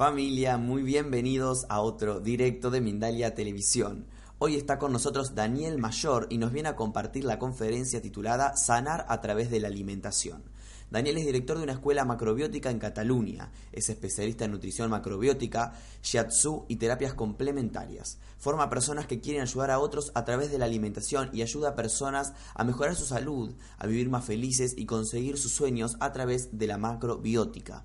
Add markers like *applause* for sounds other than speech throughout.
Familia, muy bienvenidos a otro directo de Mindalia Televisión. Hoy está con nosotros Daniel Mayor y nos viene a compartir la conferencia titulada Sanar a través de la alimentación. Daniel es director de una escuela macrobiótica en Cataluña, es especialista en nutrición macrobiótica, shiatsu y terapias complementarias. Forma personas que quieren ayudar a otros a través de la alimentación y ayuda a personas a mejorar su salud, a vivir más felices y conseguir sus sueños a través de la macrobiótica.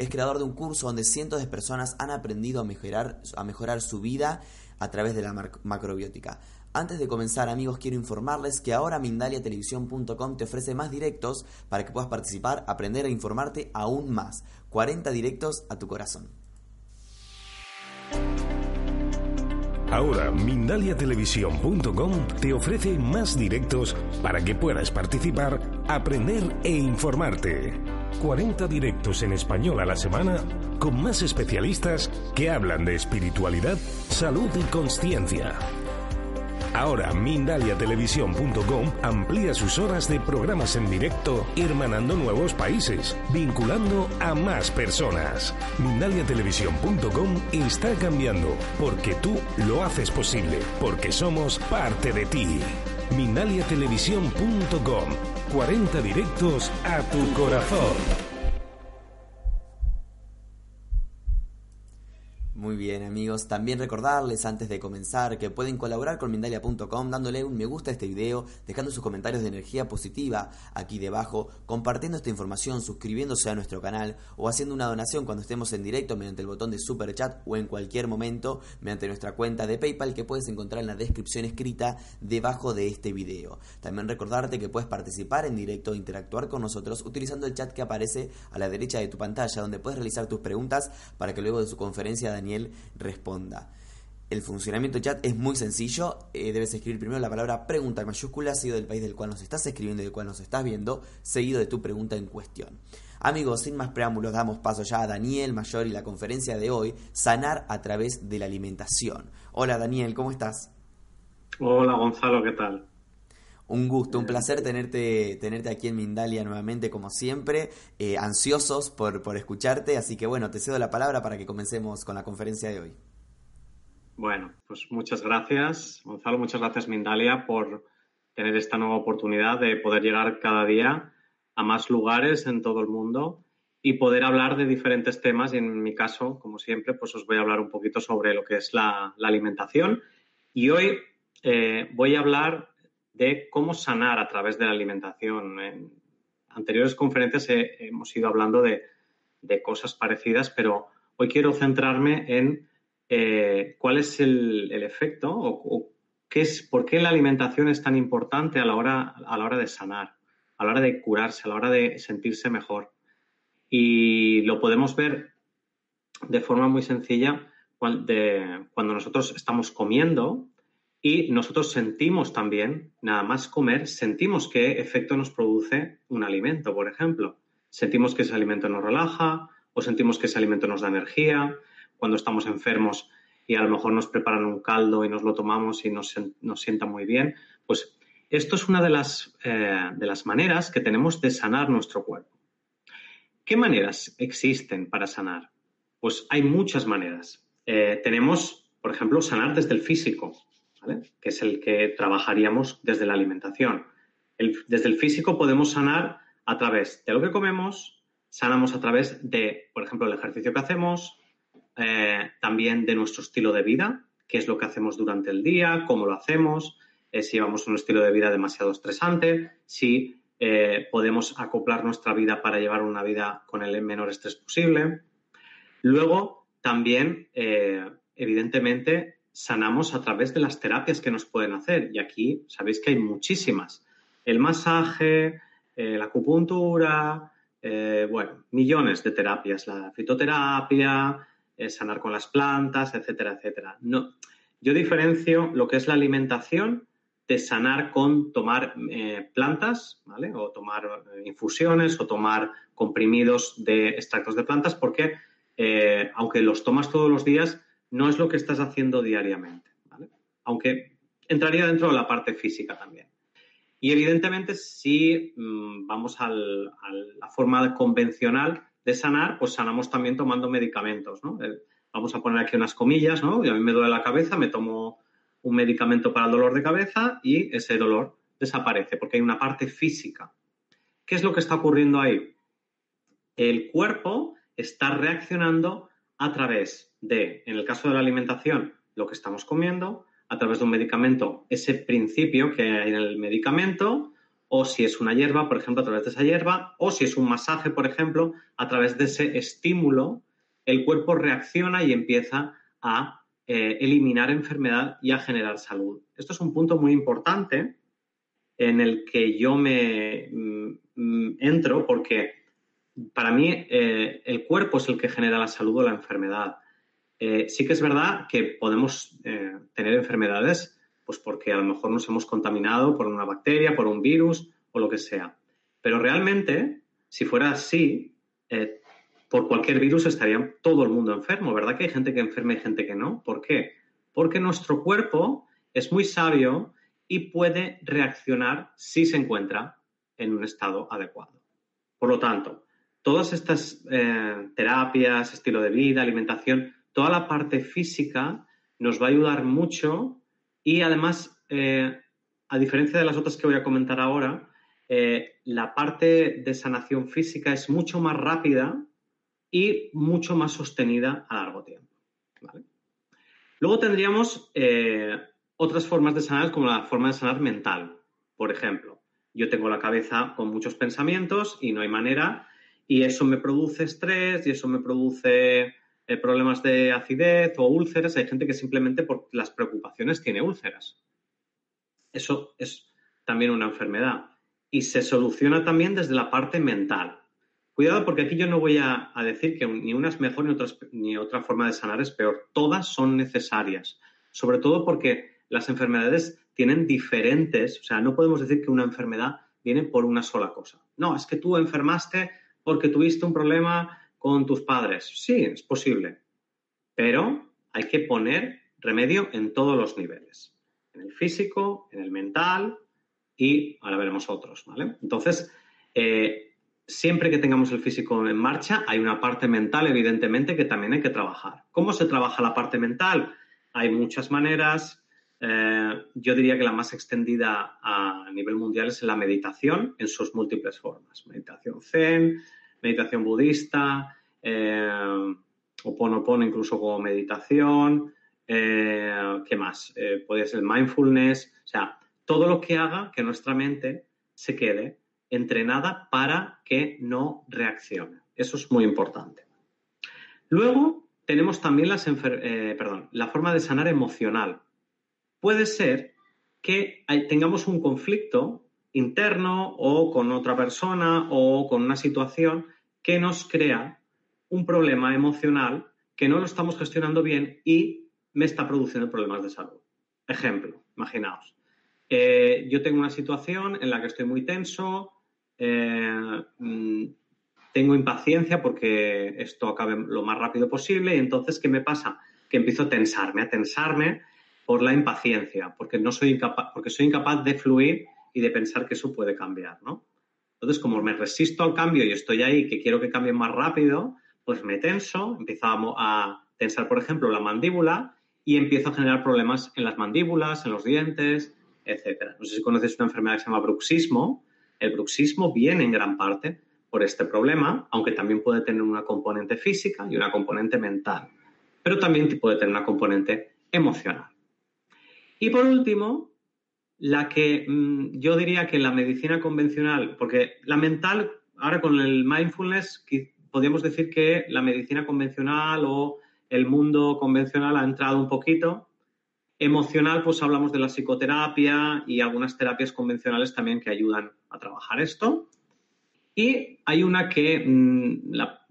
Es creador de un curso donde cientos de personas han aprendido a mejorar, a mejorar su vida a través de la macrobiótica. Antes de comenzar, amigos, quiero informarles que ahora mindaliatelevisión.com te ofrece más directos para que puedas participar, aprender e informarte aún más. 40 directos a tu corazón. Ahora mindaliatelevisión.com te ofrece más directos para que puedas participar, aprender e informarte. 40 directos en español a la semana con más especialistas que hablan de espiritualidad, salud y conciencia. Ahora mindaliatelevisión.com amplía sus horas de programas en directo, hermanando nuevos países, vinculando a más personas. Mindaliatelevisión.com está cambiando porque tú lo haces posible, porque somos parte de ti. Mindaliatelevisión.com 40 directos a tu corazón. Bien amigos, también recordarles antes de comenzar que pueden colaborar con Mindalia.com dándole un me gusta a este video, dejando sus comentarios de energía positiva aquí debajo, compartiendo esta información, suscribiéndose a nuestro canal o haciendo una donación cuando estemos en directo mediante el botón de super chat o en cualquier momento mediante nuestra cuenta de PayPal que puedes encontrar en la descripción escrita debajo de este video. También recordarte que puedes participar en directo e interactuar con nosotros utilizando el chat que aparece a la derecha de tu pantalla donde puedes realizar tus preguntas para que luego de su conferencia Daniel responda. El funcionamiento chat es muy sencillo. Eh, debes escribir primero la palabra pregunta en mayúscula, seguido del país del cual nos estás escribiendo y del cual nos estás viendo, seguido de tu pregunta en cuestión. Amigos, sin más preámbulos, damos paso ya a Daniel Mayor y la conferencia de hoy, Sanar a través de la alimentación. Hola Daniel, ¿cómo estás? Hola Gonzalo, ¿qué tal? Un gusto, un placer tenerte, tenerte aquí en Mindalia nuevamente, como siempre, eh, ansiosos por, por escucharte, así que bueno, te cedo la palabra para que comencemos con la conferencia de hoy. Bueno, pues muchas gracias, Gonzalo, muchas gracias Mindalia por tener esta nueva oportunidad de poder llegar cada día a más lugares en todo el mundo y poder hablar de diferentes temas. Y en mi caso, como siempre, pues os voy a hablar un poquito sobre lo que es la, alimentación. Y hoy eh, voy a hablar de cómo sanar a través de la alimentación. En anteriores conferencias hemos ido hablando de, cosas parecidas, pero hoy quiero centrarme en eh, cuál es el, efecto o, qué es, por qué la alimentación es tan importante a la, hora, a la hora de sanar, a la hora de curarse, a la hora de sentirse mejor. Y lo podemos ver de forma muy sencilla cuando nosotros estamos comiendo y nosotros sentimos también, nada más comer, sentimos qué efecto nos produce un alimento, por ejemplo. Sentimos que ese alimento nos relaja o sentimos que ese alimento nos da energía. Cuando estamos enfermos y a lo mejor nos preparan un caldo y nos lo tomamos y nos, nos sienta muy bien, pues esto es una de las, eh, de las maneras que tenemos de sanar nuestro cuerpo. ¿Qué maneras existen para sanar? Pues hay muchas maneras. Eh, tenemos, por ejemplo, sanar desde el físico que es el que trabajaríamos desde la alimentación. desde el físico podemos sanar a través de lo que comemos, sanamos a través de, por ejemplo, el ejercicio que hacemos, eh, también de nuestro estilo de vida, qué es lo que hacemos durante el día, cómo lo hacemos, eh, si llevamos un estilo de vida demasiado estresante, si eh, podemos acoplar nuestra vida para llevar una vida con el menor estrés posible. Luego, también, evidentemente, sanamos a través de las terapias que nos pueden hacer. Y aquí sabéis que hay muchísimas. El masaje, eh, la acupuntura, eh, bueno, millones de terapias, la fitoterapia, eh, sanar con las plantas, etcétera, etcétera. No, yo diferencio lo que es la alimentación de sanar con tomar plantas, ¿vale? O tomar infusiones o tomar comprimidos de extractos de plantas, porque aunque los tomas todos los días, no es lo que estás haciendo diariamente, ¿vale? Aunque entraría dentro de la parte física también. Y evidentemente, si mm, vamos a la forma convencional, de sanar, pues sanamos también tomando medicamentos, ¿no? vamos a poner aquí unas comillas, ¿no? Y a mí me duele la cabeza, me tomo un medicamento para el dolor de cabeza y ese dolor desaparece porque hay una parte física. ¿Qué es lo que está ocurriendo ahí? El cuerpo está reaccionando a través de, en el caso de la alimentación, lo que estamos comiendo, a través de un medicamento, ese principio que hay en el medicamento, o si es una hierba, por ejemplo, a través de esa hierba, o si es un masaje, por ejemplo, a través de ese estímulo, el cuerpo reacciona y empieza a eh, eliminar enfermedad y a generar salud. Esto es un punto muy importante en el que yo me mm, mm, entro porque para mí eh, el cuerpo es el que genera la salud o la enfermedad. Eh, sí que es verdad que podemos tener enfermedades pues porque a lo mejor nos hemos contaminado por una bacteria, por un virus o lo que sea. Pero realmente, si fuera así, por cualquier virus estaría todo el mundo enfermo, ¿verdad? Que hay gente que enferma y gente que no. ¿Por qué? Porque nuestro cuerpo es muy sabio y puede reaccionar si se encuentra en un estado adecuado. Por lo tanto, todas estas eh, terapias, estilo de vida, alimentación, toda la parte física nos va a ayudar mucho y además, eh, a diferencia de las otras que voy a comentar ahora, eh, la parte de sanación física es mucho más rápida y mucho más sostenida a largo tiempo. Luego tendríamos otras formas de sanar, como la forma de sanar mental. Por ejemplo, yo tengo la cabeza con muchos pensamientos y no hay manera, y eso me produce estrés y eso me produce eh, problemas de acidez o úlceras. Hay gente que simplemente por las preocupaciones tiene úlceras. Eso es también una enfermedad. Y se soluciona también desde la parte mental. Cuidado porque aquí yo no voy a, decir que ni una es mejor ni, otra forma de sanar es peor. Todas son necesarias. Sobre todo porque las enfermedades tienen diferentes, o sea, no podemos decir que una enfermedad viene por una sola cosa. No, es que tú enfermaste porque tuviste un problema con tus padres. Sí, es posible. Pero hay que poner remedio en todos los niveles. En el físico, en el mental y ahora veremos otros, ¿vale? Entonces, eh, siempre que tengamos el físico en marcha, hay una parte mental, evidentemente, que también hay que trabajar. ¿Cómo se trabaja la parte mental? Hay muchas maneras. Eh, yo diría que la más extendida a nivel mundial es la meditación en sus múltiples formas. Meditación zen, meditación budista, eh, o ponopono incluso como meditación. Eh, ¿Qué más? Eh, puede ser mindfulness. O sea, todo lo que haga que nuestra mente se quede entrenada para que no reaccione. Eso es muy importante. Luego tenemos también eh, la forma de sanar emocional. Puede ser que tengamos un conflicto interno o con otra persona o con una situación que nos crea un problema emocional que no lo estamos gestionando bien y me está produciendo problemas de salud. Ejemplo, imaginaos. Eh, yo tengo una situación en la que estoy muy tenso, eh, mm, tengo impaciencia porque esto acabe lo más rápido posible y entonces, ¿qué me pasa? Que empiezo a tensarme, a tensarme por la impaciencia, porque, no soy, incapaz, porque soy incapaz de fluir y de pensar que eso puede cambiar, ¿no? Entonces, como me resisto al cambio y estoy ahí, que quiero que cambie más rápido, pues me tenso, empiezo a tensar, por ejemplo, la mandíbula y empiezo a generar problemas en las mandíbulas, en los dientes, etc. No sé si conoces una enfermedad que se llama bruxismo, el bruxismo viene en gran parte por este problema, aunque también puede tener una componente física y una componente mental, pero también puede tener una componente emocional. Y por último, la que mm, yo diría que la medicina convencional, porque la mental, ahora con el mindfulness, podríamos decir que la medicina convencional o el mundo convencional ha entrado un poquito, Emocional, pues hablamos de la psicoterapia y algunas terapias convencionales también que ayudan a trabajar esto. Y hay una que mm, la,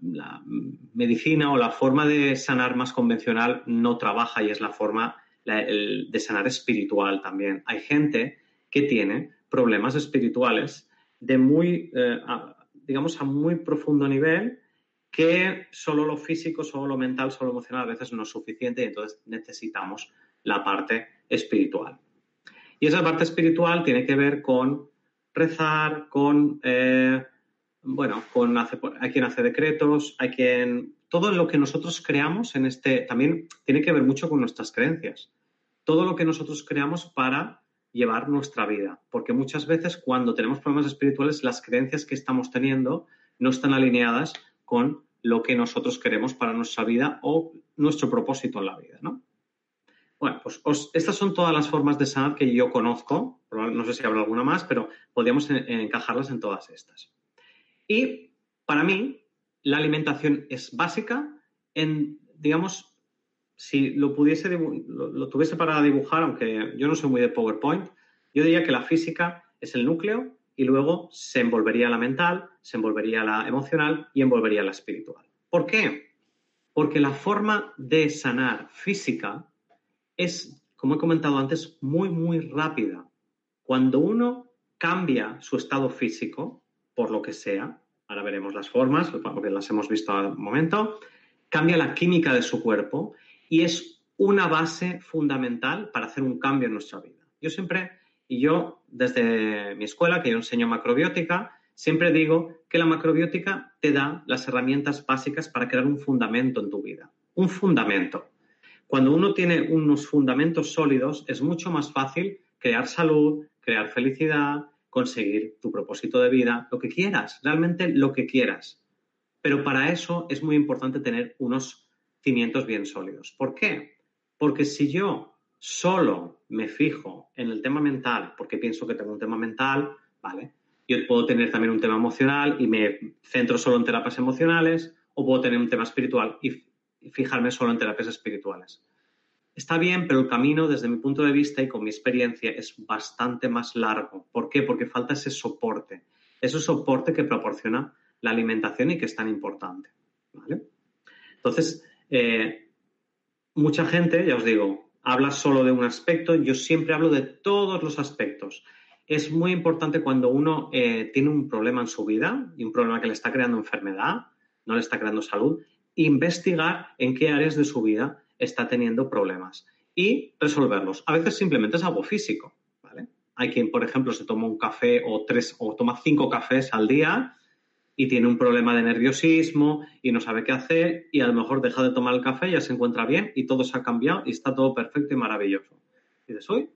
medicina o la forma de sanar más convencional no trabaja y es la forma de sanar espiritual también. Hay gente que tiene problemas espirituales de muy, eh, digamos, a muy profundo nivel que solo lo físico, solo lo mental, solo lo emocional a veces no es suficiente y entonces necesitamos la parte espiritual. Y esa parte espiritual tiene que ver con rezar, con eh, bueno, con hay quien hace decretos, hay quien... Todo lo que nosotros creamos en este también tiene que ver mucho con nuestras creencias. Todo lo que nosotros creamos para llevar nuestra vida. Porque muchas veces cuando tenemos problemas espirituales, las creencias que estamos teniendo no están alineadas con lo que nosotros queremos para nuestra vida o nuestro propósito en la vida, ¿no? Bueno, pues estas son todas las formas de sanar que yo conozco. No sé si habrá alguna más, pero podríamos encajarlas en todas estas. Y para mí, la alimentación es básica en, digamos, si lo pudiese, lo, tuviese para dibujar, aunque yo no soy muy de PowerPoint, yo diría que la física es el núcleo y luego se envolvería la mental, se envolvería la emocional y envolvería la espiritual. ¿Por qué? Porque la forma de sanar física es, como he comentado antes, muy, muy rápida. Cuando uno cambia su estado físico, por lo que sea, ahora veremos las formas, porque las hemos visto al momento, cambia la química de su cuerpo y es una base fundamental para hacer un cambio en nuestra vida. Yo siempre, y yo desde mi escuela, que yo enseño macrobiótica, siempre digo que la macrobiótica te da las herramientas básicas para crear un fundamento en tu vida. Un fundamento. Cuando uno tiene unos fundamentos sólidos, es mucho más fácil crear salud, crear felicidad, conseguir tu propósito de vida, lo que quieras, realmente lo que quieras. Pero para eso es muy importante tener unos cimientos bien sólidos. ¿Por qué? Porque si yo solo me fijo en el tema mental, porque pienso que tengo un tema mental, ¿vale? Yo puedo tener también un tema emocional y me centro solo en terapias emocionales, o puedo tener un tema espiritual y fijarme solo en terapias espirituales. Está bien, pero el camino, desde mi punto de vista y con mi experiencia, es bastante más largo. ¿Por qué? Porque falta ese soporte, ese soporte que proporciona la alimentación y que es tan importante. Entonces, eh, mucha gente, ya os digo, habla solo de un aspecto, yo siempre hablo de todos los aspectos. Es muy importante cuando uno eh, tiene un problema en su vida y un problema que le está creando enfermedad, no le está creando salud, investigar en qué áreas de su vida está teniendo problemas y resolverlos. A veces simplemente es algo físico. ¿vale? Hay quien, por ejemplo, se toma un café o tres o toma cinco cafés al día y tiene un problema de nerviosismo y no sabe qué hacer y a lo mejor deja de tomar el café, ya se encuentra bien y todo se ha cambiado y está todo perfecto y maravilloso. Y dices, uy,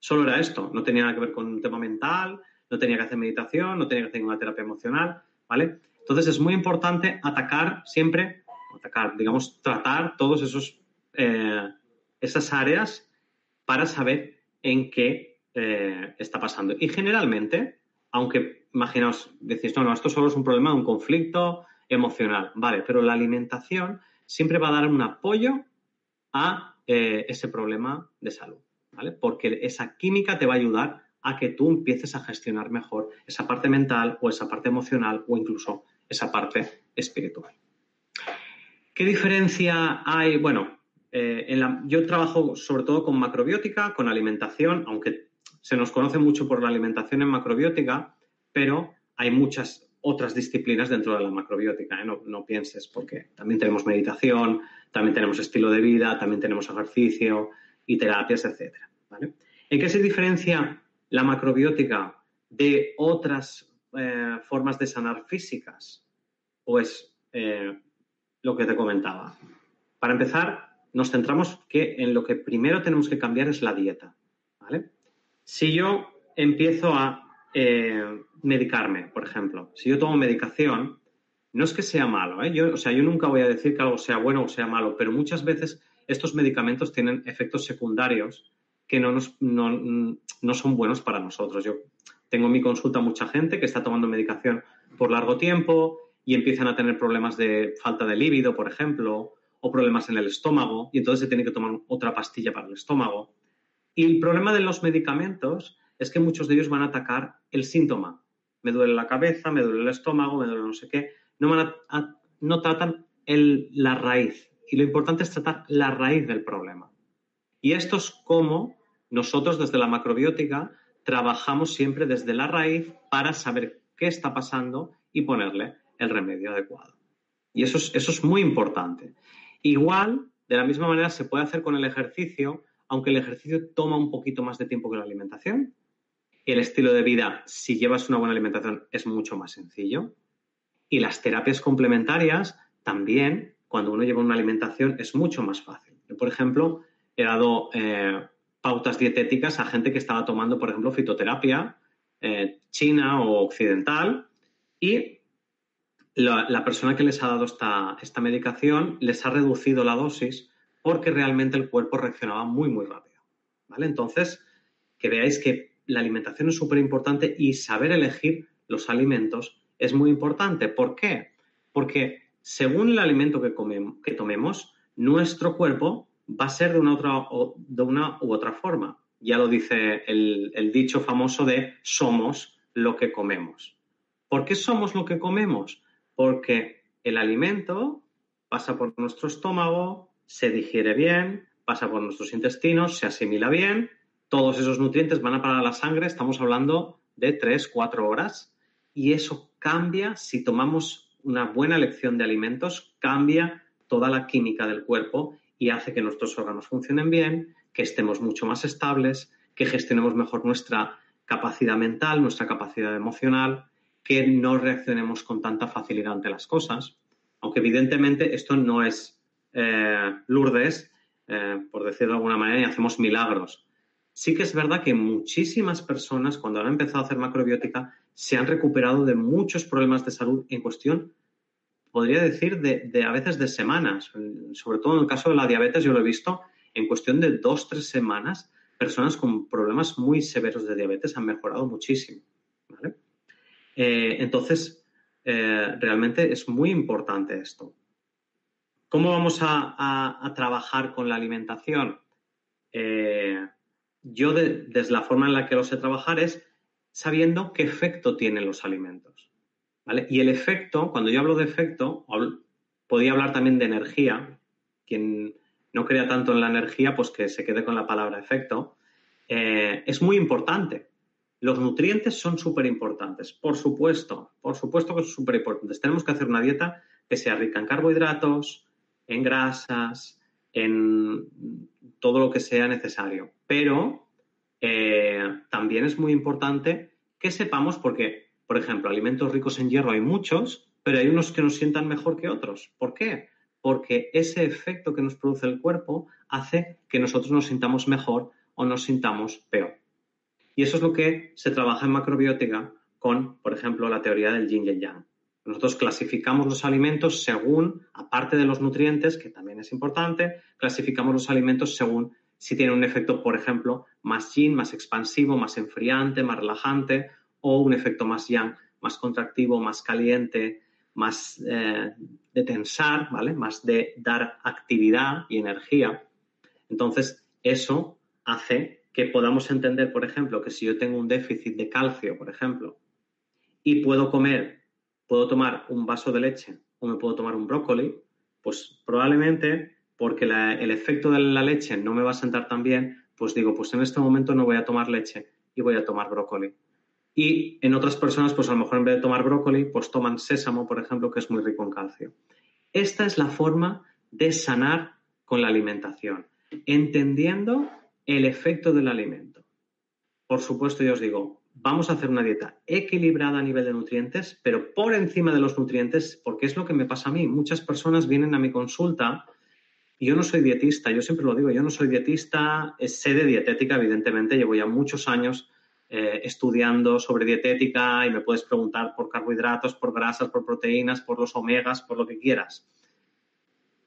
solo era esto, no tenía nada que ver con un tema mental, no tenía que hacer meditación, no tenía que hacer una terapia emocional, ¿vale? Entonces es muy importante atacar siempre, atacar, digamos, tratar todos esos eh, esas áreas para saber en qué eh, está pasando. Y generalmente, aunque imaginaos, decís, no, no, esto solo es un problema, un conflicto emocional, vale, pero la alimentación siempre va a dar un apoyo a eh, ese problema de salud, ¿vale? Porque esa química te va a ayudar a que tú empieces a gestionar mejor esa parte mental o esa parte emocional o incluso esa parte espiritual. ¿Qué diferencia hay? Bueno, eh, yo trabajo sobre todo con macrobiótica, con alimentación, aunque se nos conoce mucho por la alimentación en macrobiótica, pero hay muchas otras disciplinas dentro de la macrobiótica, ¿eh? no, pienses, porque también tenemos meditación, también tenemos estilo de vida, también tenemos ejercicio y terapias, etc. ¿En qué se diferencia la macrobiótica de otras eh, formas de sanar físicas? Pues lo que te comentaba. Para empezar, nos centramos que en lo que primero tenemos que cambiar es la dieta. ¿vale? Si yo empiezo a eh, medicarme, por ejemplo, si yo tomo medicación, no es que sea malo, ¿eh? o sea, yo nunca voy a decir que algo sea bueno o sea malo, pero muchas veces estos medicamentos tienen efectos secundarios que no, nos, no, son buenos para nosotros. Yo tengo en mi consulta mucha gente que está tomando medicación por largo tiempo y empiezan a tener problemas de falta de líbido, por ejemplo, o problemas en el estómago y entonces se tiene que tomar otra pastilla para el estómago. Y el problema de los medicamentos es que muchos de ellos van a atacar el síntoma. Me duele la cabeza, me duele el estómago, me duele no sé qué. No, van a, no tratan la raíz. Y lo importante es tratar la raíz del problema. Y esto es como nosotros desde la macrobiótica trabajamos siempre desde la raíz para saber qué está pasando y ponerle el remedio adecuado. Y eso es, eso es muy importante. Igual, de la misma manera, se puede hacer con el ejercicio, aunque el ejercicio toma un poquito más de tiempo que la alimentación. El estilo de vida, si llevas una buena alimentación, es mucho más sencillo. Y las terapias complementarias también, cuando uno lleva una alimentación, es mucho más fácil. Yo, por ejemplo, he dado eh, pautas dietéticas a gente que estaba tomando, por ejemplo, fitoterapia eh, china o occidental y la, persona que les ha dado esta, esta medicación les ha reducido la dosis porque realmente el cuerpo reaccionaba muy, muy rápido. ¿Vale? Entonces, que veáis que la alimentación es súper importante y saber elegir los alimentos es muy importante. ¿Por qué? Porque según el alimento que, comemos, que tomemos, nuestro cuerpo va a ser de una, u otra forma. Ya lo dice el, el dicho famoso de somos lo que comemos. ¿Por qué somos lo que comemos? Porque el alimento pasa por nuestro estómago, se digiere bien, pasa por nuestros intestinos, se asimila bien, todos esos nutrientes van a parar a la sangre, estamos hablando de 3, 4 horas, y eso cambia si tomamos una buena elección de alimentos, cambia toda la química del cuerpo y hace que nuestros órganos funcionen bien, que estemos mucho más estables, que gestionemos mejor nuestra capacidad mental, nuestra capacidad emocional, que no reaccionemos con tanta facilidad ante las cosas. Aunque evidentemente esto no es eh, Lourdes, eh, por decirlo de alguna manera, y hacemos milagros. Sí que es verdad que muchísimas personas, cuando han empezado a hacer macrobiótica, se han recuperado de muchos problemas de salud en cuestión, podría decir, de, a veces de semanas. Sobre todo en el caso de la diabetes, yo lo he visto en cuestión de dos, tres semanas, personas con problemas muy severos de diabetes han mejorado muchísimo. Eh, entonces, realmente es muy importante esto. ¿Cómo vamos a, trabajar con la alimentación? Eh, yo, desde la forma en la que lo sé trabajar, es sabiendo qué efecto tienen los alimentos. Y el efecto, cuando yo hablo de efecto, podía hablar también de energía. Quien no crea tanto en la energía, pues que se quede con la palabra efecto. Eh, es muy importante. Los nutrientes son súper importantes, por supuesto, por supuesto que son súper importantes. Tenemos que hacer una dieta que sea rica en carbohidratos, en grasas, en todo lo que sea necesario. Pero eh, también es muy importante que sepamos, porque, por ejemplo, alimentos ricos en hierro hay muchos, pero hay unos que nos sientan mejor que otros. ¿Por qué? Porque ese efecto que nos produce el cuerpo hace que nosotros nos sintamos mejor o nos sintamos peor. Y eso es lo que se trabaja en macrobiótica con, por ejemplo, la teoría del yin y yang. Nosotros clasificamos los alimentos según, aparte de los nutrientes, que también es importante, clasificamos los alimentos según si tienen un efecto, por ejemplo, más yin, más expansivo, más enfriante, más relajante, o un efecto más yang, más contractivo, más caliente, más eh, de tensar, ¿vale? Más de dar actividad y energía. Entonces, eso hace que podamos entender, por ejemplo, que si yo tengo un déficit de calcio, por ejemplo, y puedo comer puedo tomar un vaso de leche o me puedo tomar un brócoli, pues probablemente porque el efecto de la leche no me va a sentar tan bien, pues digo, pues en este momento no voy a tomar leche y voy a tomar brócoli. Y en otras personas, pues a lo mejor en vez de tomar brócoli, pues toman sésamo, por ejemplo, que es muy rico en calcio. Esta es la forma de sanar con la alimentación, entendiendo el efecto del alimento. Por supuesto, yo os digo, vamos a hacer una dieta equilibrada a nivel de nutrientes, pero por encima de los nutrientes, porque es lo que me pasa a mí. Muchas personas vienen a mi consulta y yo no soy dietista, yo siempre lo digo, yo no soy dietista, sé de dietética, evidentemente, llevo ya muchos años eh, estudiando sobre dietética y me puedes preguntar por carbohidratos, por grasas, por proteínas, por los omegas, por lo que quieras.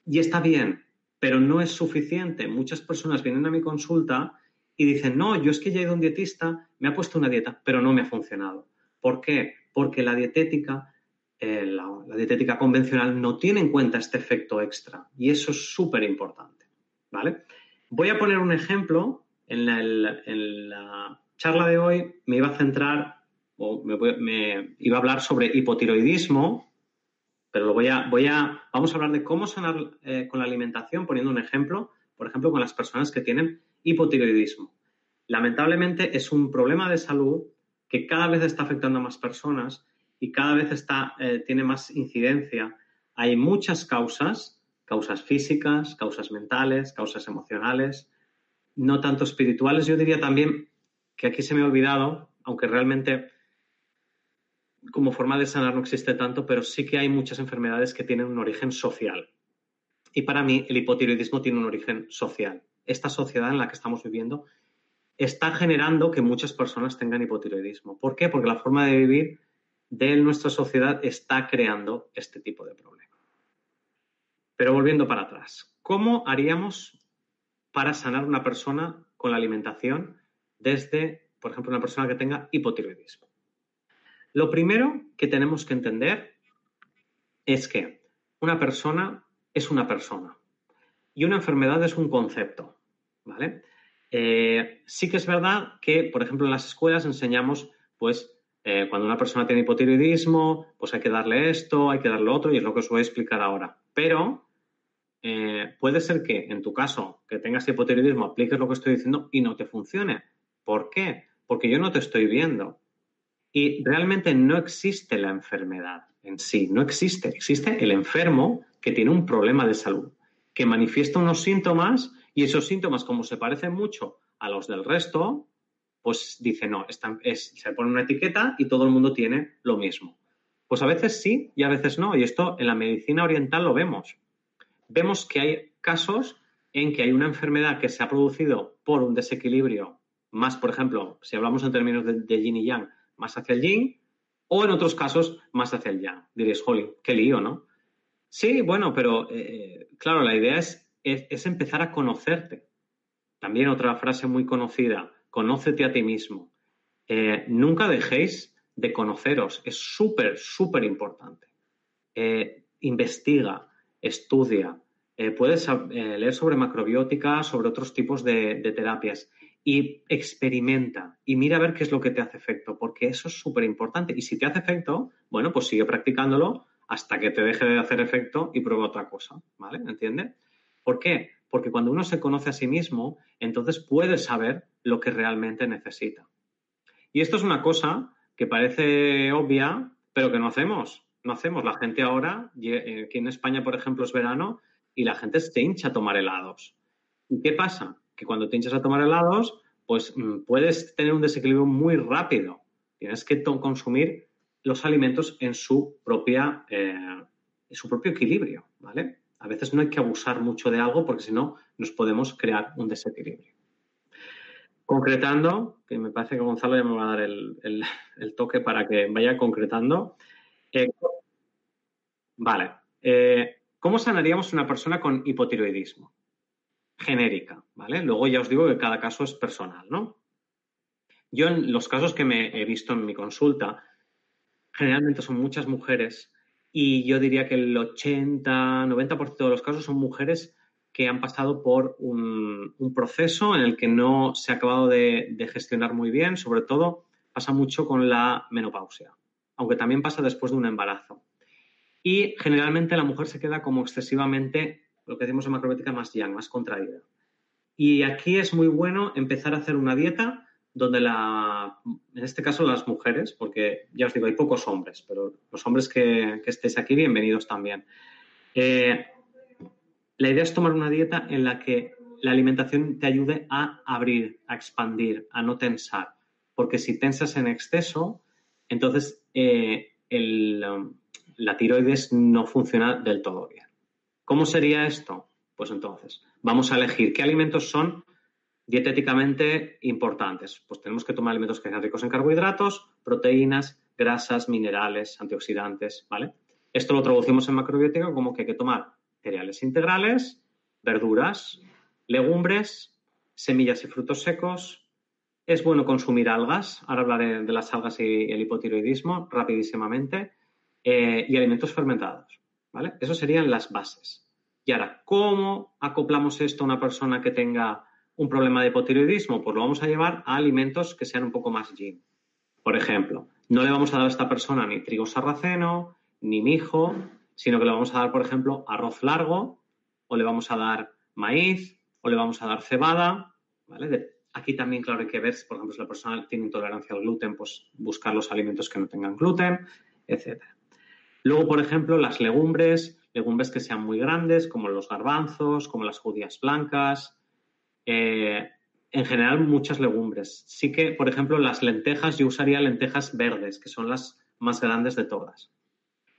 Y está bien, pero no es suficiente. Muchas personas vienen a mi consulta y dicen, no, yo es que ya he ido a un dietista, me ha puesto una dieta, pero no me ha funcionado. ¿Por qué? Porque la dietética, eh, la, dietética convencional no tiene en cuenta este efecto extra y eso es súper importante. ¿Vale? Voy a poner un ejemplo. En la, charla de hoy me iba a centrar o me, iba a hablar sobre hipotiroidismo, pero lo voy a, voy a, vamos a hablar de cómo sanar eh, con la alimentación, poniendo un ejemplo, por ejemplo, con las personas que tienen hipotiroidismo. Lamentablemente es un problema de salud que cada vez está afectando a más personas y cada vez está, eh, tiene más incidencia. Hay muchas causas, causas físicas, causas mentales, causas emocionales, no tanto espirituales. Yo diría también que aquí se me ha olvidado, aunque realmente como forma de sanar no existe tanto, pero sí que hay muchas enfermedades que tienen un origen social. Y para mí el hipotiroidismo tiene un origen social. Esta sociedad en la que estamos viviendo está generando que muchas personas tengan hipotiroidismo. ¿Por qué? Porque la forma de vivir de nuestra sociedad está creando este tipo de problema. Pero volviendo para atrás, ¿cómo haríamos para sanar una persona con la alimentación desde, por ejemplo, una persona que tenga hipotiroidismo? Lo primero que tenemos que entender es que una persona es una persona y una enfermedad es un concepto, ¿vale? Eh, sí que es verdad que, por ejemplo, en las escuelas enseñamos, pues, eh, cuando una persona tiene hipotiroidismo, pues hay que darle esto, hay que darle otro, y es lo que os voy a explicar ahora. Pero eh, puede ser que en tu caso, que tengas hipotiroidismo, apliques lo que estoy diciendo y no te funcione. ¿Por qué? Porque yo no te estoy viendo. Y realmente no existe la enfermedad en sí, no existe. Existe el enfermo que tiene un problema de salud, que manifiesta unos síntomas y esos síntomas, como se parecen mucho a los del resto, pues dice, no, se pone una etiqueta y todo el mundo tiene lo mismo. Pues a veces sí y a veces no. Y esto en la medicina oriental lo vemos. Vemos que hay casos en que hay una enfermedad que se ha producido por un desequilibrio, más, por ejemplo, si hablamos en términos de, yin y yang, más hacia el yin, o en otros casos más hacia el yang. Diréis, jolly, qué lío, ¿no? Sí, bueno, pero eh, claro, la idea es, es, empezar a conocerte. También otra frase muy conocida, conócete a ti mismo. Eh, nunca dejéis de conoceros, es súper, súper importante. Eh, investiga, estudia, puedes leer sobre macrobiótica, sobre otros tipos de, de terapias y experimenta y mira a ver qué es lo que te hace efecto, porque eso es súper importante. Y si te hace efecto, bueno, pues sigue practicándolo hasta que te deje de hacer efecto y prueba otra cosa, ¿vale? ¿Entiendes? ¿Por qué? Porque cuando uno se conoce a sí mismo, entonces puede saber lo que realmente necesita. Y esto es una cosa que parece obvia, pero que no hacemos. No hacemos. La gente ahora, eh, aquí en España, por ejemplo, es verano y la gente se hincha a tomar helados. ¿Y qué pasa? Que cuando te hinchas a tomar helados, pues mm, puedes tener un desequilibrio muy rápido. Tienes que consumir los alimentos en su, propia, eh, en su propio equilibrio, ¿vale? A veces no hay que abusar mucho de algo porque si no nos podemos crear un desequilibrio. Concretando, que me parece que Gonzalo ya me va a dar el, toque para que vaya concretando. Eh, vale. Eh, ¿Cómo sanaríamos una persona con hipotiroidismo? Genérica, ¿vale? Luego ya os digo que cada caso es personal, ¿no? Yo en los casos que me he visto en mi consulta, generalmente son muchas mujeres y yo diría que el 80, 90% de los casos son mujeres que han pasado por un, proceso en el que no se ha acabado de, gestionar muy bien, sobre todo pasa mucho con la menopausia, aunque también pasa después de un embarazo. Y generalmente la mujer se queda como excesivamente, lo que decimos en macrobiótica, más yang, más contraída. Y aquí es muy bueno empezar a hacer una dieta donde la, en este caso las mujeres, porque ya os digo, hay pocos hombres, pero los hombres que, estéis aquí, bienvenidos también. Eh, la idea es tomar una dieta en la que la alimentación te ayude a abrir, a expandir, a no tensar, porque si tensas en exceso, entonces eh, la tiroides no funciona del todo bien. ¿Cómo sería esto? Pues entonces, vamos a elegir qué alimentos son dietéticamente importantes. Pues tenemos que tomar alimentos que sean ricos en carbohidratos, proteínas, grasas, minerales, antioxidantes, ¿vale? Esto lo traducimos en macrobiótica como que hay que tomar cereales integrales, verduras, legumbres, semillas y frutos secos. Es bueno consumir algas, ahora hablaré de las algas y el hipotiroidismo rapidísimamente, eh, y alimentos fermentados, ¿vale? Esas serían las bases. Y ahora, ¿cómo acoplamos esto a una persona que tenga un problema de hipotiroidismo? Pues lo vamos a llevar a alimentos que sean un poco más yin. Por ejemplo, no le vamos a dar a esta persona ni trigo sarraceno, ni mijo, sino que le vamos a dar, por ejemplo, arroz largo, o le vamos a dar maíz, o le vamos a dar cebada, ¿vale? aquí también, claro, hay que ver, por ejemplo, si la persona tiene intolerancia al gluten, pues buscar los alimentos que no tengan gluten, etc. Luego, por ejemplo, las legumbres, legumbres que sean muy grandes, como los garbanzos, como las judías blancas, eh, en general, muchas legumbres. Sí que, por ejemplo, las lentejas, yo usaría lentejas verdes, que son las más grandes de todas.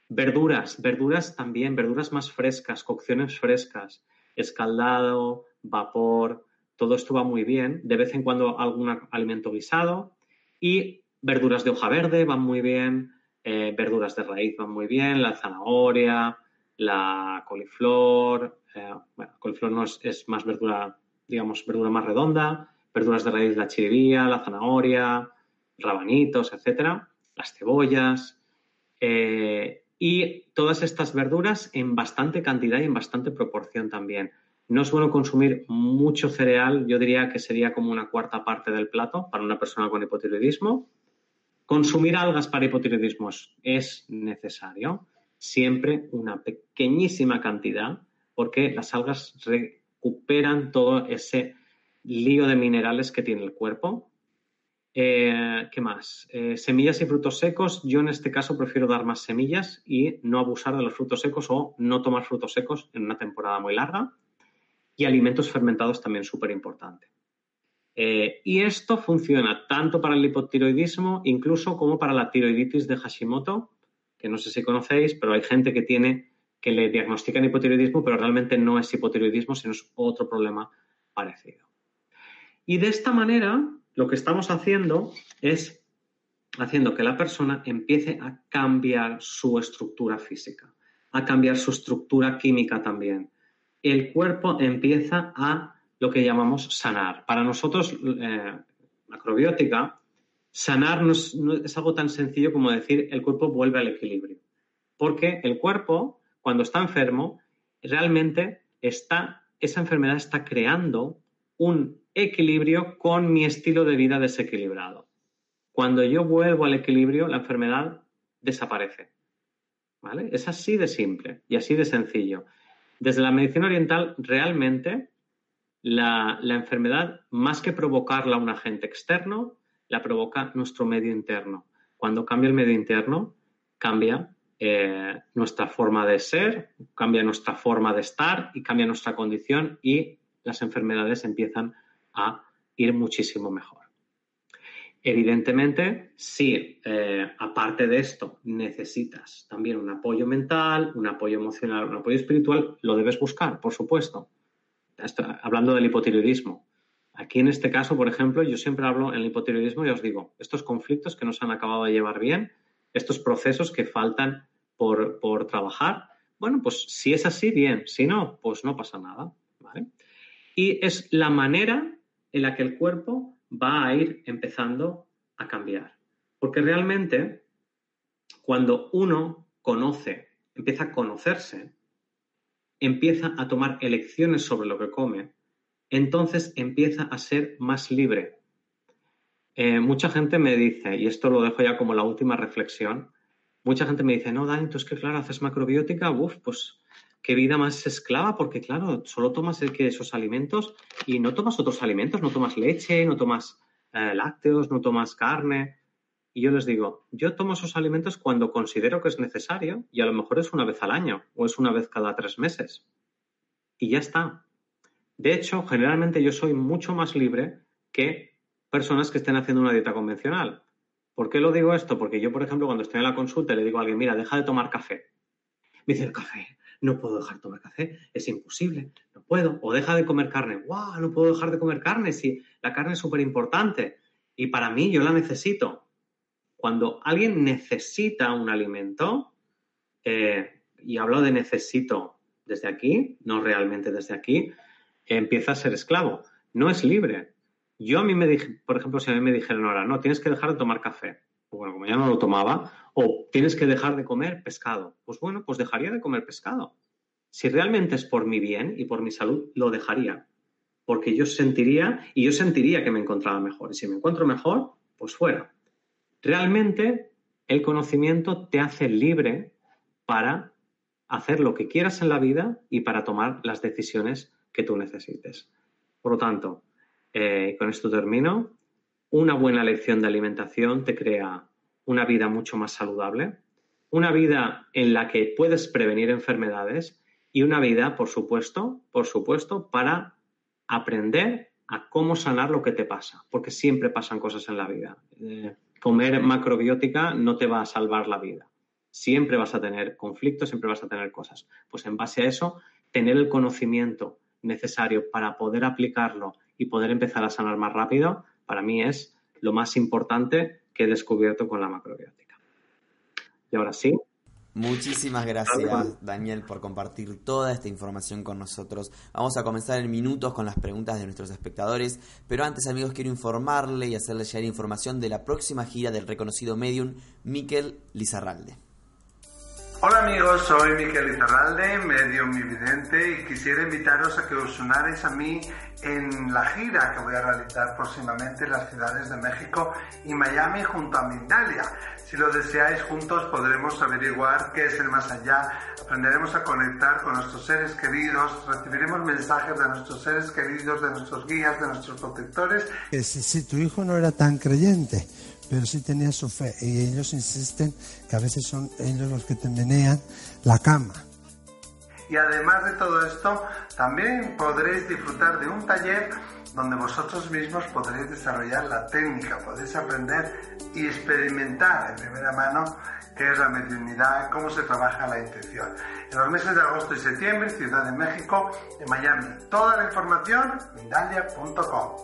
Verduras, verduras también, verduras más frescas, cocciones frescas, escaldado, vapor, todo esto va muy bien. De vez en cuando algún alimento guisado y verduras de hoja verde van muy bien, eh, verduras de raíz van muy bien, la zanahoria, la coliflor, eh, bueno, coliflor no es, más verdura, digamos, verdura más redonda, verduras de raíz, la chiribía, la zanahoria, rabanitos, etcétera, las cebollas, eh, y todas estas verduras en bastante cantidad y en bastante proporción también. No es bueno consumir mucho cereal, yo diría que sería como una cuarta parte del plato para una persona con hipotiroidismo. Consumir algas para hipotiroidismo es necesario, siempre una pequeñísima cantidad, porque las algas recuperan todo ese lío de minerales que tiene el cuerpo. Eh, ¿Qué más? Eh, semillas y frutos secos. Yo en este caso prefiero dar más semillas y no abusar de los frutos secos o no tomar frutos secos en una temporada muy larga y alimentos fermentados también súper importante. Eh, y esto funciona tanto para el hipotiroidismo, incluso como para la tiroiditis de Hashimoto, que no sé si conocéis, pero hay gente que tiene que le diagnostican hipotiroidismo, pero realmente no es hipotiroidismo, sino es otro problema parecido. Y de esta manera, lo que estamos haciendo es haciendo que la persona empiece a cambiar su estructura física, a cambiar su estructura química también, el cuerpo empieza a lo que llamamos sanar. Para nosotros, eh, macrobiótica, sanar no es, algo tan sencillo como decir el cuerpo vuelve al equilibrio. Porque el cuerpo, cuando está enfermo, realmente está, esa enfermedad está creando un equilibrio con mi estilo de vida desequilibrado. Cuando yo vuelvo al equilibrio, la enfermedad desaparece. ¿Vale? Es así de simple y así de sencillo. Desde la medicina oriental, realmente la, enfermedad, más que provocarla un agente externo, la provoca nuestro medio interno. Cuando cambia el medio interno, cambia eh, nuestra forma de ser, cambia nuestra forma de estar y cambia nuestra condición y las enfermedades empiezan a ir muchísimo mejor. Evidentemente, si eh, aparte de esto necesitas también un apoyo mental, un apoyo emocional, un apoyo espiritual, lo debes buscar, por supuesto. hablando del hipotiroidismo. Aquí en este caso, por ejemplo, yo siempre hablo en el hipotiroidismo y os digo, estos conflictos que no se han acabado de llevar bien, estos procesos que faltan por, por trabajar, bueno, pues si es así, bien, si no, pues no pasa nada. ¿vale? Y es la manera en la que el cuerpo va a ir empezando a cambiar. Porque realmente, cuando uno conoce, empieza a conocerse, empieza a tomar elecciones sobre lo que come, entonces empieza a ser más libre. Eh, mucha gente me dice, y esto lo dejo ya como la última reflexión, mucha gente me dice, no, Dani, tú es que claro, haces macrobiótica, uff, pues qué vida más esclava, porque claro, solo tomas esos alimentos y no tomas otros alimentos, no tomas leche, no tomas eh, lácteos, no tomas carne. Y yo les digo, yo tomo esos alimentos cuando considero que es necesario y a lo mejor es una vez al año o es una vez cada tres meses. Y ya está. De hecho, generalmente yo soy mucho más libre que personas que estén haciendo una dieta convencional. ¿Por qué lo digo esto? Porque yo, por ejemplo, cuando estoy en la consulta le digo a alguien, mira, deja de tomar café. Me dice, el café, no puedo dejar de tomar café, es imposible, no puedo. O deja de comer carne, ¡guau! No puedo dejar de comer carne si la carne es súper importante y para mí yo la necesito. Cuando alguien necesita un alimento, eh, y hablo de necesito desde aquí, no realmente desde aquí, empieza a ser esclavo. No es libre. Yo a mí me dije, por ejemplo, si a mí me dijeron ahora, no, tienes que dejar de tomar café. Bueno, como ya no lo tomaba, o tienes que dejar de comer pescado. Pues bueno, pues dejaría de comer pescado. Si realmente es por mi bien y por mi salud, lo dejaría. Porque yo sentiría y yo sentiría que me encontraba mejor. Y si me encuentro mejor, pues fuera. Realmente el conocimiento te hace libre para hacer lo que quieras en la vida y para tomar las decisiones que tú necesites. Por lo tanto, eh, con esto termino. Una buena lección de alimentación te crea una vida mucho más saludable, una vida en la que puedes prevenir enfermedades y una vida, por supuesto, por supuesto, para aprender a cómo sanar lo que te pasa, porque siempre pasan cosas en la vida. Eh, comer macrobiótica no te va a salvar la vida. Siempre vas a tener conflictos, siempre vas a tener cosas. Pues en base a eso, tener el conocimiento necesario para poder aplicarlo y poder empezar a sanar más rápido, para mí es lo más importante que he descubierto con la macrobiótica. Y ahora sí, Muchísimas gracias, Daniel, por compartir toda esta información con nosotros. Vamos a comenzar en minutos con las preguntas de nuestros espectadores, pero antes, amigos, quiero informarle y hacerle llegar información de la próxima gira del reconocido medium Miquel Lizarralde. Hola amigos, soy Miquel Izarralde, medio vidente y quisiera invitaros a que os unarais a mí en la gira que voy a realizar próximamente en las ciudades de México y Miami junto a Mindalia. Si lo deseáis juntos podremos averiguar qué es el más allá, aprenderemos a conectar con nuestros seres queridos, recibiremos mensajes de nuestros seres queridos, de nuestros guías, de nuestros protectores. Si, si tu hijo no era tan creyente, pero sí tenía su fe. Y ellos insisten que a veces son ellos los que te menean la cama. Y además de todo esto, también podréis disfrutar de un taller donde vosotros mismos podréis desarrollar la técnica, podéis aprender y experimentar en primera mano qué es la mediunidad, cómo se trabaja la intención. En los meses de agosto y septiembre, Ciudad de México, en Miami. Toda la información, mindalia.com.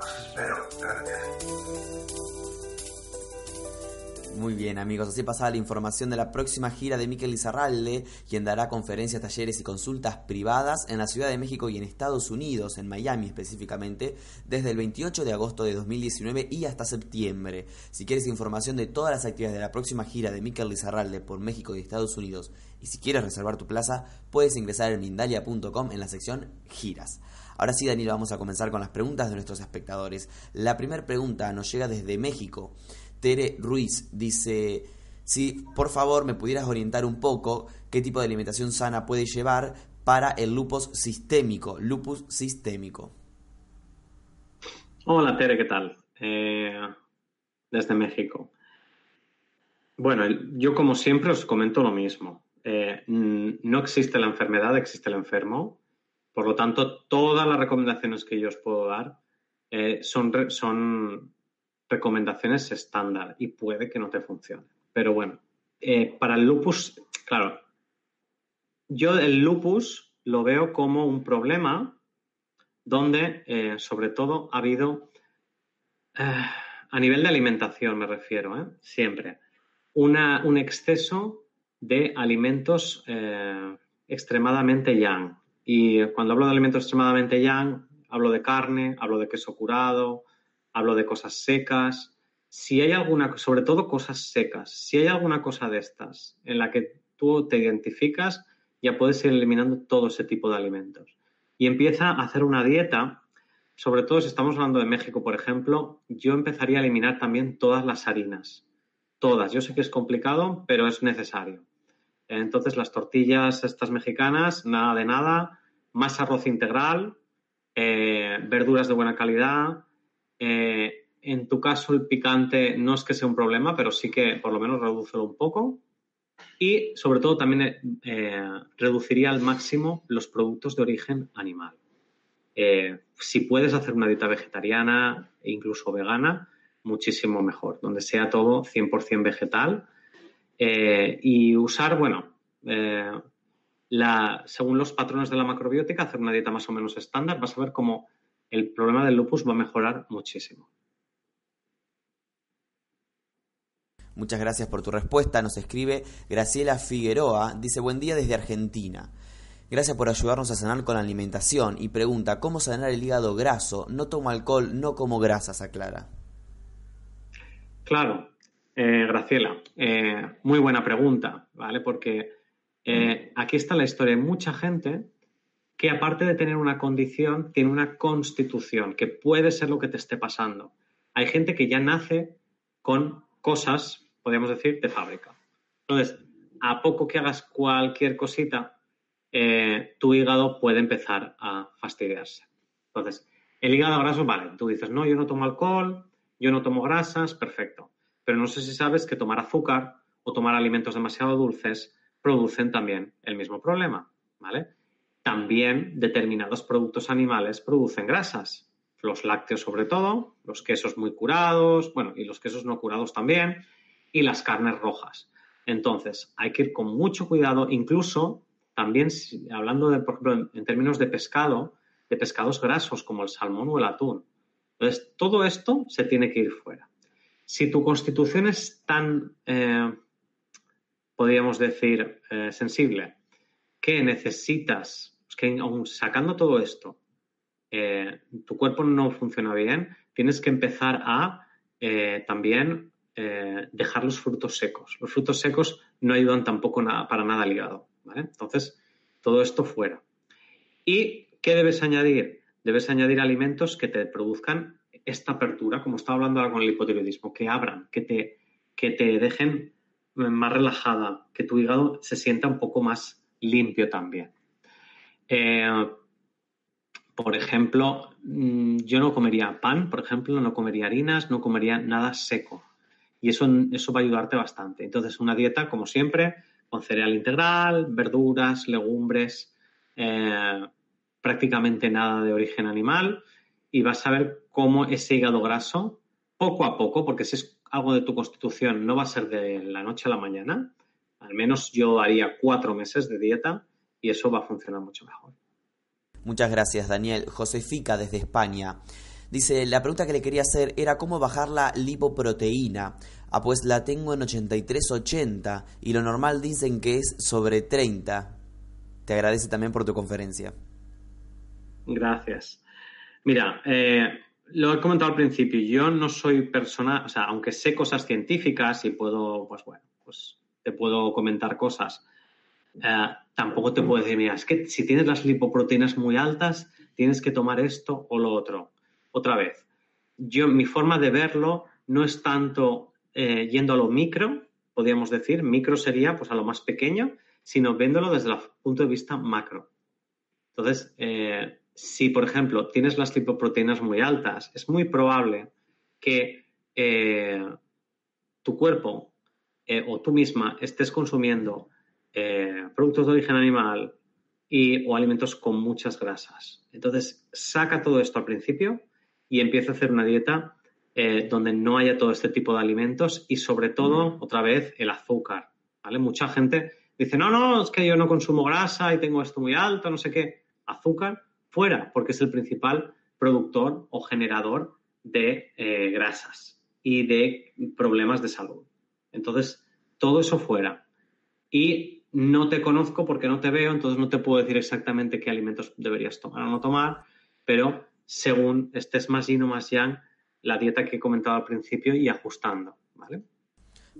Os espero. Gracias. Muy bien, amigos, así pasaba la información de la próxima gira de Miquel Lizarralde, quien dará conferencias, talleres y consultas privadas en la Ciudad de México y en Estados Unidos, en Miami específicamente, desde el 28 de agosto de 2019 y hasta septiembre. Si quieres información de todas las actividades de la próxima gira de Miquel Lizarralde por México y Estados Unidos, y si quieres reservar tu plaza, puedes ingresar en mindalia.com en la sección Giras. Ahora sí, Daniel, vamos a comenzar con las preguntas de nuestros espectadores. La primera pregunta nos llega desde México. Tere Ruiz dice, si por favor me pudieras orientar un poco qué tipo de alimentación sana puede llevar para el lupus sistémico, lupus sistémico. Hola Tere, ¿qué tal? Eh, desde México. Bueno, yo como siempre os comento lo mismo. Eh, no existe la enfermedad, existe el enfermo. Por lo tanto, todas las recomendaciones que yo os puedo dar eh, son, son recomendaciones estándar y puede que no te funcione. Pero bueno, eh, para el lupus, claro, yo el lupus lo veo como un problema donde, eh, sobre todo, ha habido, eh, a nivel de alimentación me refiero, siempre, una, un exceso de alimentos extremadamente yang. Y cuando hablo de alimentos extremadamente yang, hablo de carne, hablo de queso curado, hablo de cosas secas. Si hay alguna, sobre todo cosas secas, si hay alguna cosa de estas en la que tú te identificas, ya puedes ir eliminando todo ese tipo de alimentos. Y empieza a hacer una dieta, sobre todo si estamos hablando de México, por ejemplo, yo empezaría a eliminar también todas las harinas. Todas. Yo sé que es complicado, pero es necesario. Entonces, las tortillas estas mexicanas, nada de nada, más arroz integral, eh, verduras de buena calidad, eh, en tu caso, el picante no es que sea un problema, pero sí que por lo menos redúcelo un poco. Y sobre todo también eh, reduciría al máximo los productos de origen animal. Eh, si puedes hacer una dieta vegetariana e incluso vegana, muchísimo mejor, donde sea todo 100% vegetal. y usar, bueno, la, según los patrones de la macrobiótica, hacer una dieta más o menos estándar, vas a ver cómo el problema del lupus va a mejorar muchísimo. Muchas gracias por tu respuesta. Nos escribe Graciela Figueroa. Dice, buen día desde Argentina. Gracias por ayudarnos a sanar con la alimentación. Y pregunta, ¿cómo sanar el hígado graso? No tomo alcohol, no como grasas, aclara. Claro, eh, Graciela, eh, muy buena pregunta, ¿vale? Porque eh, aquí está la historia. Mucha gente que aparte de tener una condición, tiene una constitución, que puede ser lo que te esté pasando. Hay gente que ya nace con cosas, podríamos decir, de fábrica. Entonces, a poco que hagas cualquier cosita, eh, tu hígado puede empezar a fastidiarse. Entonces, el hígado graso, vale, tú dices, no, yo no tomo alcohol, yo no tomo grasas, perfecto. Pero no sé si sabes que tomar azúcar o tomar alimentos demasiado dulces producen también el mismo problema, ¿vale? También determinados productos animales producen grasas. los lácteos sobre todo, los quesos muy curados, bueno, y los quesos no curados también, y las carnes rojas. Entonces, hay que ir con mucho cuidado, incluso también hablando de, por ejemplo, en, términos de pescado, de pescados grasos como el salmón o el atún. Entonces, todo esto se tiene que ir fuera. Si tu constitución es tan, eh, podríamos decir, eh, sensible, que necesitas, pues que aún sacando todo esto, eh, tu cuerpo no funciona bien, tienes que empezar a también dejar los frutos secos. Los frutos secos no ayudan tampoco para nada al hígado. Entonces, todo esto fuera. ¿Y qué debes añadir? Debes añadir alimentos que te produzcan esta apertura, como estaba hablando ahora con el hipotiroidismo, que abran, que te, que te dejen más relajada, que tu hígado se sienta un poco más limpio también. Eh, por ejemplo, mm, yo no comería pan, por ejemplo, no comería harinas, no comería nada seco. Y eso, eso va a ayudarte bastante. Entonces, una dieta, como siempre, con cereal integral, verduras, legumbres, eh, prácticamente nada de origen animal y vas a ver cómo ese hígado graso, poco a poco, porque si es algo de tu constitución, no va a ser de la noche a la mañana, al menos yo haría cuatro meses de dieta y eso va a funcionar mucho mejor. Muchas gracias, Daniel. Josefica desde España. Dice, la pregunta que le quería hacer era cómo bajar la lipoproteína. Ah, pues la tengo en 83-80 y lo normal dicen que es sobre 30. Te agradece también por tu conferencia. Gracias. Mira, eh, lo he comentado al principio, yo no soy persona, o sea, aunque sé cosas científicas y puedo, pues bueno, pues te puedo comentar cosas, eh, tampoco te puedo decir, mira, es que si tienes las lipoproteínas muy altas, tienes que tomar esto o lo otro. Otra vez, yo, mi forma de verlo no es tanto eh, yendo a lo micro, podríamos decir, micro sería pues a lo más pequeño, sino viéndolo desde el punto de vista macro. Entonces, eh, si por ejemplo tienes las lipoproteínas muy altas, es muy probable que tu cuerpo o tú misma estés consumiendo productos de origen animal y, o alimentos con muchas grasas. Entonces, saca todo esto al principio y empieza a hacer una dieta eh, donde no haya todo este tipo de alimentos y sobre todo, otra vez, el azúcar. ¿vale? Mucha gente dice, no, no, es que yo no consumo grasa y tengo esto muy alto, no sé qué. Azúcar fuera, porque es el principal productor o generador de eh, grasas y de problemas de salud. Entonces, todo eso fuera. Y no te conozco porque no te veo, entonces no te puedo decir exactamente qué alimentos deberías tomar o no tomar, pero según estés más yin o más yang, la dieta que he comentado al principio y ajustando, ¿vale?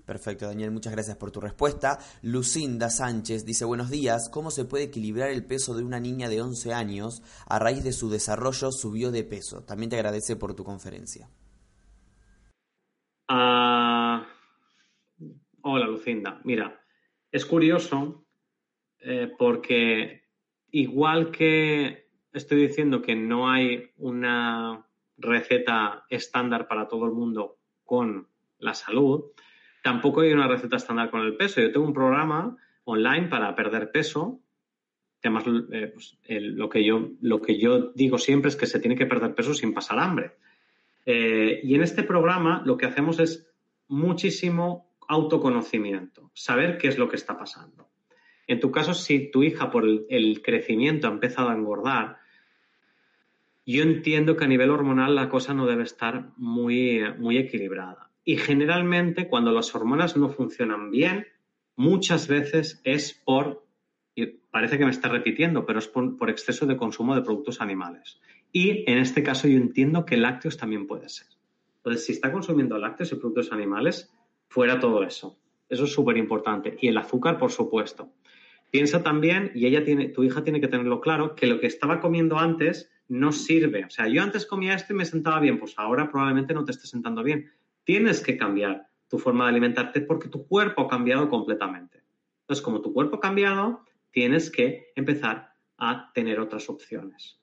Perfecto, Daniel, muchas gracias por tu respuesta. Lucinda Sánchez dice, buenos días, ¿cómo se puede equilibrar el peso de una niña de 11 años a raíz de su desarrollo subió de peso? También te agradece por tu conferencia. Ah, hola, Lucinda. Mira, es curioso eh, porque igual que estoy diciendo que no hay una receta estándar para todo el mundo con la salud, tampoco hay una receta estándar con el peso. Yo tengo un programa online para perder peso. Además, eh, pues, lo, que yo, lo que yo digo siempre es que se tiene que perder peso sin pasar hambre. Eh, y en este programa lo que hacemos es muchísimo autoconocimiento, saber qué es lo que está pasando. En tu caso, si tu hija por el crecimiento ha empezado a engordar, yo entiendo que a nivel hormonal la cosa no debe estar muy, muy equilibrada. Y generalmente cuando las hormonas no funcionan bien, muchas veces es por, parece que me está repitiendo, pero es por, exceso de consumo de productos animales. Y en este caso yo entiendo que lácteos también puede ser. Entonces, si está consumiendo lácteos y productos animales, fuera todo eso. Eso es súper importante. Y el azúcar, por supuesto. Piensa también, y ella tiene, tu hija tiene que tenerlo claro, que lo que estaba comiendo antes no sirve. O sea, yo antes comía esto y me sentaba bien, pues ahora probablemente no te esté sentando bien. Tienes que cambiar tu forma de alimentarte porque tu cuerpo ha cambiado completamente. Entonces, como tu cuerpo ha cambiado, tienes que empezar a tener otras opciones.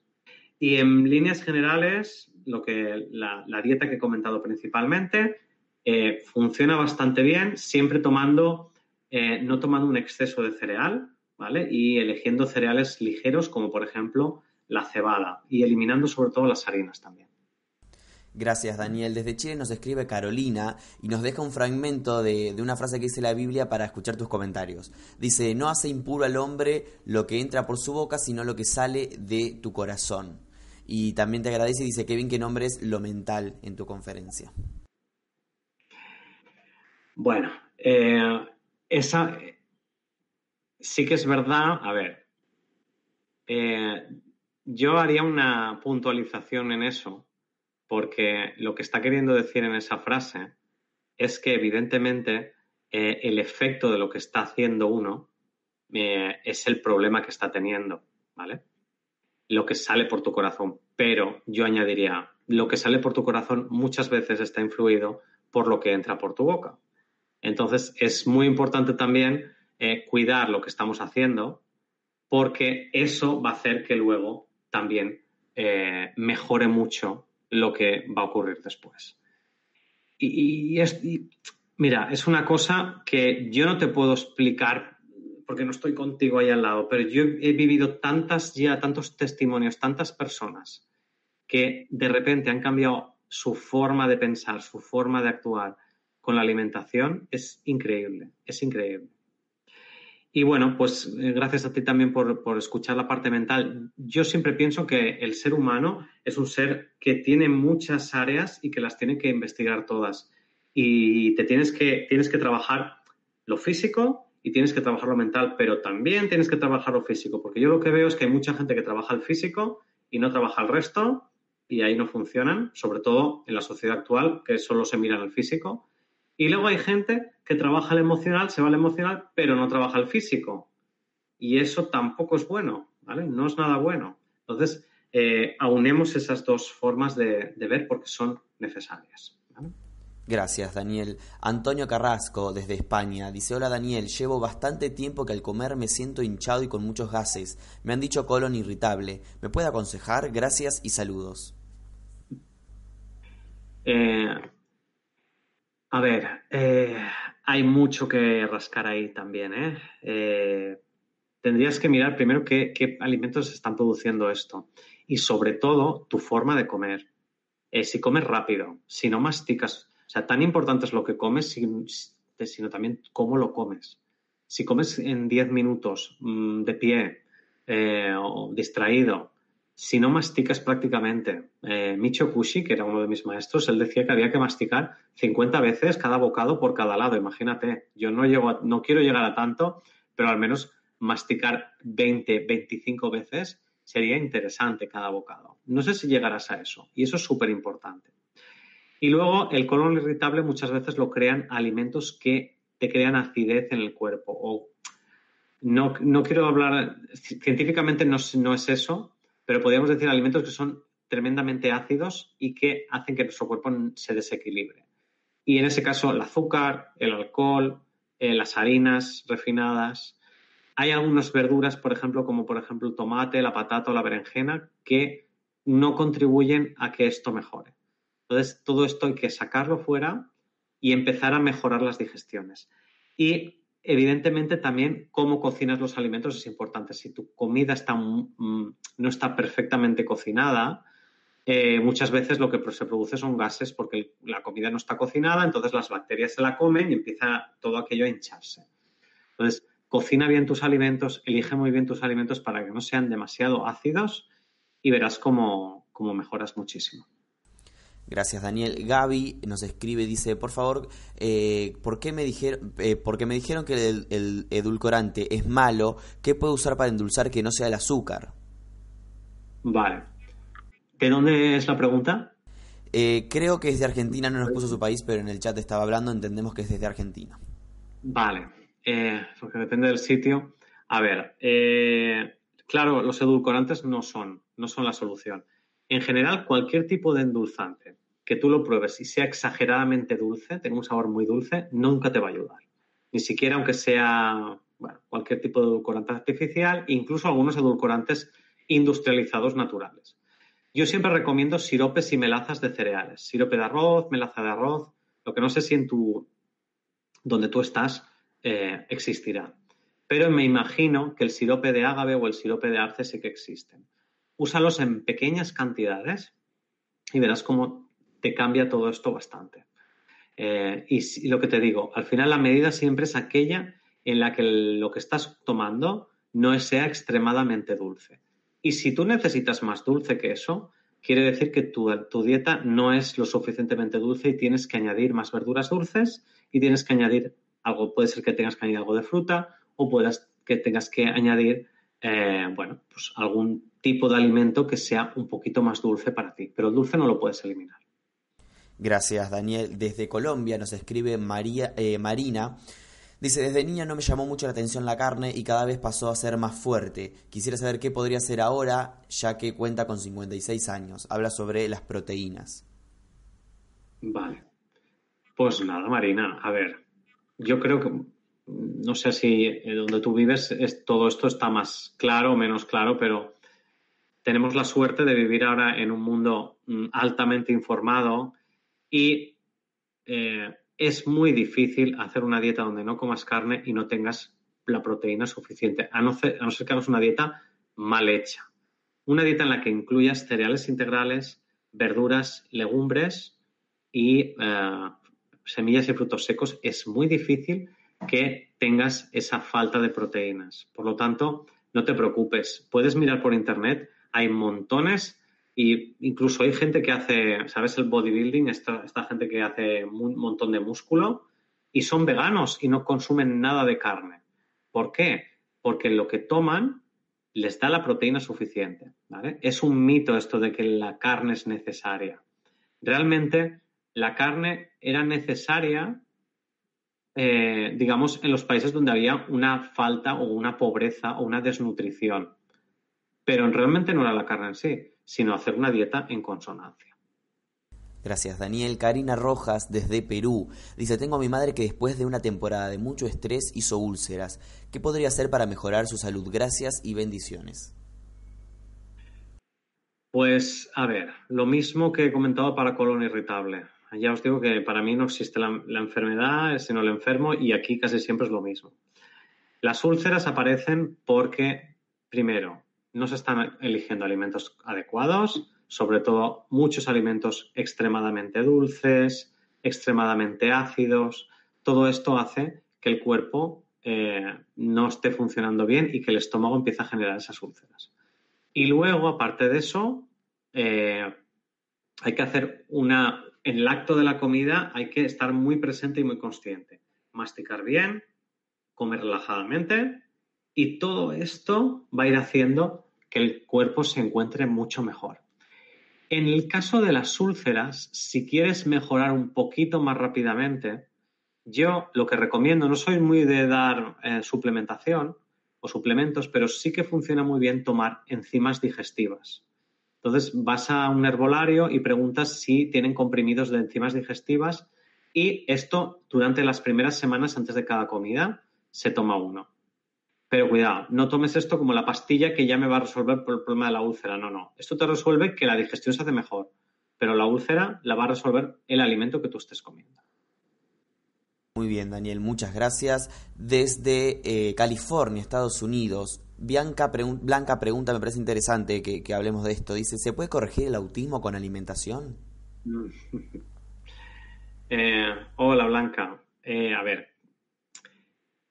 Y en líneas generales, lo que la, dieta que he comentado principalmente eh, funciona bastante bien, siempre tomando, eh, no tomando un exceso de cereal, ¿vale? Y eligiendo cereales ligeros, como por ejemplo la cebada y eliminando sobre todo las harinas también. Gracias, Daniel. Desde Chile nos escribe Carolina y nos deja un fragmento de, de, una frase que dice la Biblia para escuchar tus comentarios. Dice, no hace impuro al hombre lo que entra por su boca, sino lo que sale de tu corazón. Y también te agradece y dice, Kevin, que nombres lo mental en tu conferencia. Bueno, eh, esa sí que es verdad. A ver, eh, yo haría una puntualización en eso porque lo que está queriendo decir en esa frase es que evidentemente eh, el efecto de lo que está haciendo uno es el problema que está teniendo, ¿vale? Lo que sale por tu corazón, pero yo añadiría, lo que sale por tu corazón muchas veces está influido por lo que entra por tu boca. Entonces es muy importante también eh, cuidar lo que estamos haciendo porque eso va a hacer que luego también mejore mucho lo que va a ocurrir después. Y, es, mira, es una cosa que yo no te puedo explicar porque no estoy contigo ahí al lado, pero yo he vivido tantas ya, tantos testimonios, tantas personas que de repente han cambiado su forma de pensar, su forma de actuar con la alimentación, es increíble, es increíble. Y bueno, pues eh, gracias a ti también por, escuchar la parte mental. Yo siempre pienso que el ser humano es un ser que tiene muchas áreas y que las tiene que investigar todas. Y te tienes que, tienes que trabajar lo físico y tienes que trabajar lo mental, pero también tienes que trabajar lo físico, porque yo lo que veo es que hay mucha gente que trabaja el físico y no trabaja el resto, y ahí no funcionan, sobre todo en la sociedad actual, que solo se mira en el físico. Y luego hay gente que trabaja el emocional, se va al emocional, pero no trabaja el físico. Y eso tampoco es bueno, ¿vale? No es nada bueno. Entonces, eh, aunemos esas dos formas de, ver porque son necesarias. Gracias, Daniel. Antonio Carrasco, desde España, dice, hola Daniel, llevo bastante tiempo que al comer me siento hinchado y con muchos gases. Me han dicho colon irritable. ¿Me puede aconsejar? Gracias y saludos. Eh, a ver, eh, hay mucho que rascar ahí también. ¿eh? ¿eh? tendrías que mirar primero qué, alimentos están produciendo esto y sobre todo tu forma de comer. Eh, si comes rápido, si no masticas, o sea, tan importante es lo que comes, sino también cómo lo comes. Si comes en 10 minutos mm, de pie o distraído, si no masticas prácticamente. Eh, Micho Kushi, que era uno de mis maestros, él decía que había que masticar 50 veces cada bocado por cada lado. Imagínate, yo no, llego no quiero llegar a tanto, pero al menos masticar 20, 25 veces sería interesante cada bocado. No sé si llegarás a eso, y eso es súper importante. Y luego el colon irritable muchas veces lo crean alimentos que te crean acidez en el cuerpo. O no, no quiero hablar, científicamente no es eso, pero podríamos decir alimentos que son tremendamente ácidos y que hacen que nuestro cuerpo se desequilibre. Y en ese caso, el azúcar, el alcohol, eh, las harinas refinadas. Hay algunas verduras, por ejemplo, como por ejemplo el tomate, la patata o la berenjena, que no contribuyen a que esto mejore. Entonces, todo esto hay que sacarlo fuera y empezar a mejorar las digestiones. Y evidentemente también cómo cocinas los alimentos es importante. Si tu comida mm, no está perfectamente cocinada, eh, muchas veces lo que se produce son gases porque la comida no está cocinada, entonces las bacterias se la comen y empieza todo aquello a hincharse. Entonces, cocina bien tus alimentos, elige muy bien tus alimentos para que no sean demasiado ácidos y verás cómo mejoras muchísimo. Gracias, Daniel. Gaby nos escribe, dice, por favor, eh, ¿por qué me dijeron, eh, porque me dijeron que el, edulcorante es malo, ¿qué puedo usar para endulzar que no sea el azúcar? Vale. ¿De dónde es la pregunta? Eh, creo que es de Argentina, no nos puso su país, pero en el chat estaba hablando, entendemos que es desde Argentina. Vale, porque depende del sitio. A ver, claro, los edulcorantes no son, no son la solución. En general, cualquier tipo de endulzante que tú lo pruebes y sea exageradamente dulce, tenga un sabor muy dulce, nunca te va a ayudar. Ni siquiera aunque sea cualquier tipo de edulcorante artificial, incluso algunos edulcorantes industrializados naturales. Yo siempre recomiendo siropes y melazas de cereales. Sirope de arroz, melaza de arroz, lo que no sé si en tu, donde tú estás, eh, existirá. Pero me imagino que el sirope de ágave o el sirope de arce sí que existen úsalos en pequeñas cantidades y verás cómo te cambia todo esto bastante. Eh, y, lo que te digo, al final la medida siempre es aquella en la que lo que estás tomando no sea extremadamente dulce. Y si tú necesitas más dulce que eso, quiere decir que tu, tu, dieta no es lo suficientemente dulce y tienes que añadir más verduras dulces y tienes que añadir algo, puede ser que tengas que añadir algo de fruta o puedas que tengas que añadir, eh, bueno, pues algún tipo de alimento que sea un poquito más dulce para ti, pero el dulce no lo puedes eliminar. Gracias, Daniel. Desde Colombia nos escribe María, eh, Marina. Dice, desde niña no me llamó mucho la atención la carne y cada vez pasó a ser más fuerte. Quisiera saber qué podría hacer ahora, ya que cuenta con 56 años. Habla sobre las proteínas. Vale. Pues nada, Marina. A ver, yo creo que, no sé si donde tú vives es, todo esto está más claro o menos claro, pero tenemos la suerte de vivir ahora en un mundo mm, altamente informado y eh, es muy difícil hacer una dieta donde no comas carne y no tengas la proteína suficiente, a no, ser, que hagas una dieta mal hecha. Una dieta en la que incluyas cereales integrales, verduras, legumbres y eh, semillas y frutos secos, es muy difícil que tengas esa falta de proteínas. Por lo tanto, no te preocupes. Puedes mirar por internet, hay montones y incluso hay gente que hace, ¿sabes? El bodybuilding, esta, esta gente que hace un montón de músculo y son veganos y no consumen nada de carne. ¿Por qué? Porque lo que toman les da la proteína suficiente. Es un mito esto de que la carne es necesaria. Realmente la carne era necesaria, eh, digamos, en los países donde había una falta o una pobreza o una desnutrición. Pero realmente no era la carne en sí, sino hacer una dieta en consonancia. Gracias, Daniel. Karina Rojas, desde Perú, dice, tengo a mi madre que después de una temporada de mucho estrés hizo úlceras. ¿Qué podría hacer para mejorar su salud? Gracias y bendiciones. Pues, a ver, lo mismo que he comentado para colon irritable. Ya os digo que para mí no existe la, enfermedad, sino el enfermo, y aquí casi siempre es lo mismo. Las úlceras aparecen porque, primero, no se están eligiendo alimentos adecuados, sobre todo muchos alimentos extremadamente dulces, extremadamente ácidos. Todo esto hace que el cuerpo eh, no esté funcionando bien y que el estómago empiece a generar esas úlceras. Y luego, aparte de eso, eh, hay que hacer una. En el acto de la comida hay que estar muy presente y muy consciente. Masticar bien, comer relajadamente y todo esto va a ir haciendo que el cuerpo se encuentre mucho mejor. En el caso de las úlceras, si quieres mejorar un poquito más rápidamente, yo lo que recomiendo, no soy muy de dar eh, suplementación o suplementos, pero sí que funciona muy bien tomar enzimas digestivas. Entonces vas a un herbolario y preguntas si tienen comprimidos de enzimas digestivas y esto durante las primeras semanas antes de cada comida se toma uno. Pero cuidado, no tomes esto como la pastilla que ya me va a resolver el problema de la úlcera. No, no. Esto te resuelve que la digestión se hace mejor, pero la úlcera la va a resolver el alimento que tú estés comiendo. Muy bien, Daniel, muchas gracias. Desde eh, California, Estados Unidos, Bianca Blanca pregunta, me parece interesante que, hablemos de esto. Dice, ¿se puede corregir el autismo con alimentación? *laughs* eh, hola, Blanca. Eh, a ver,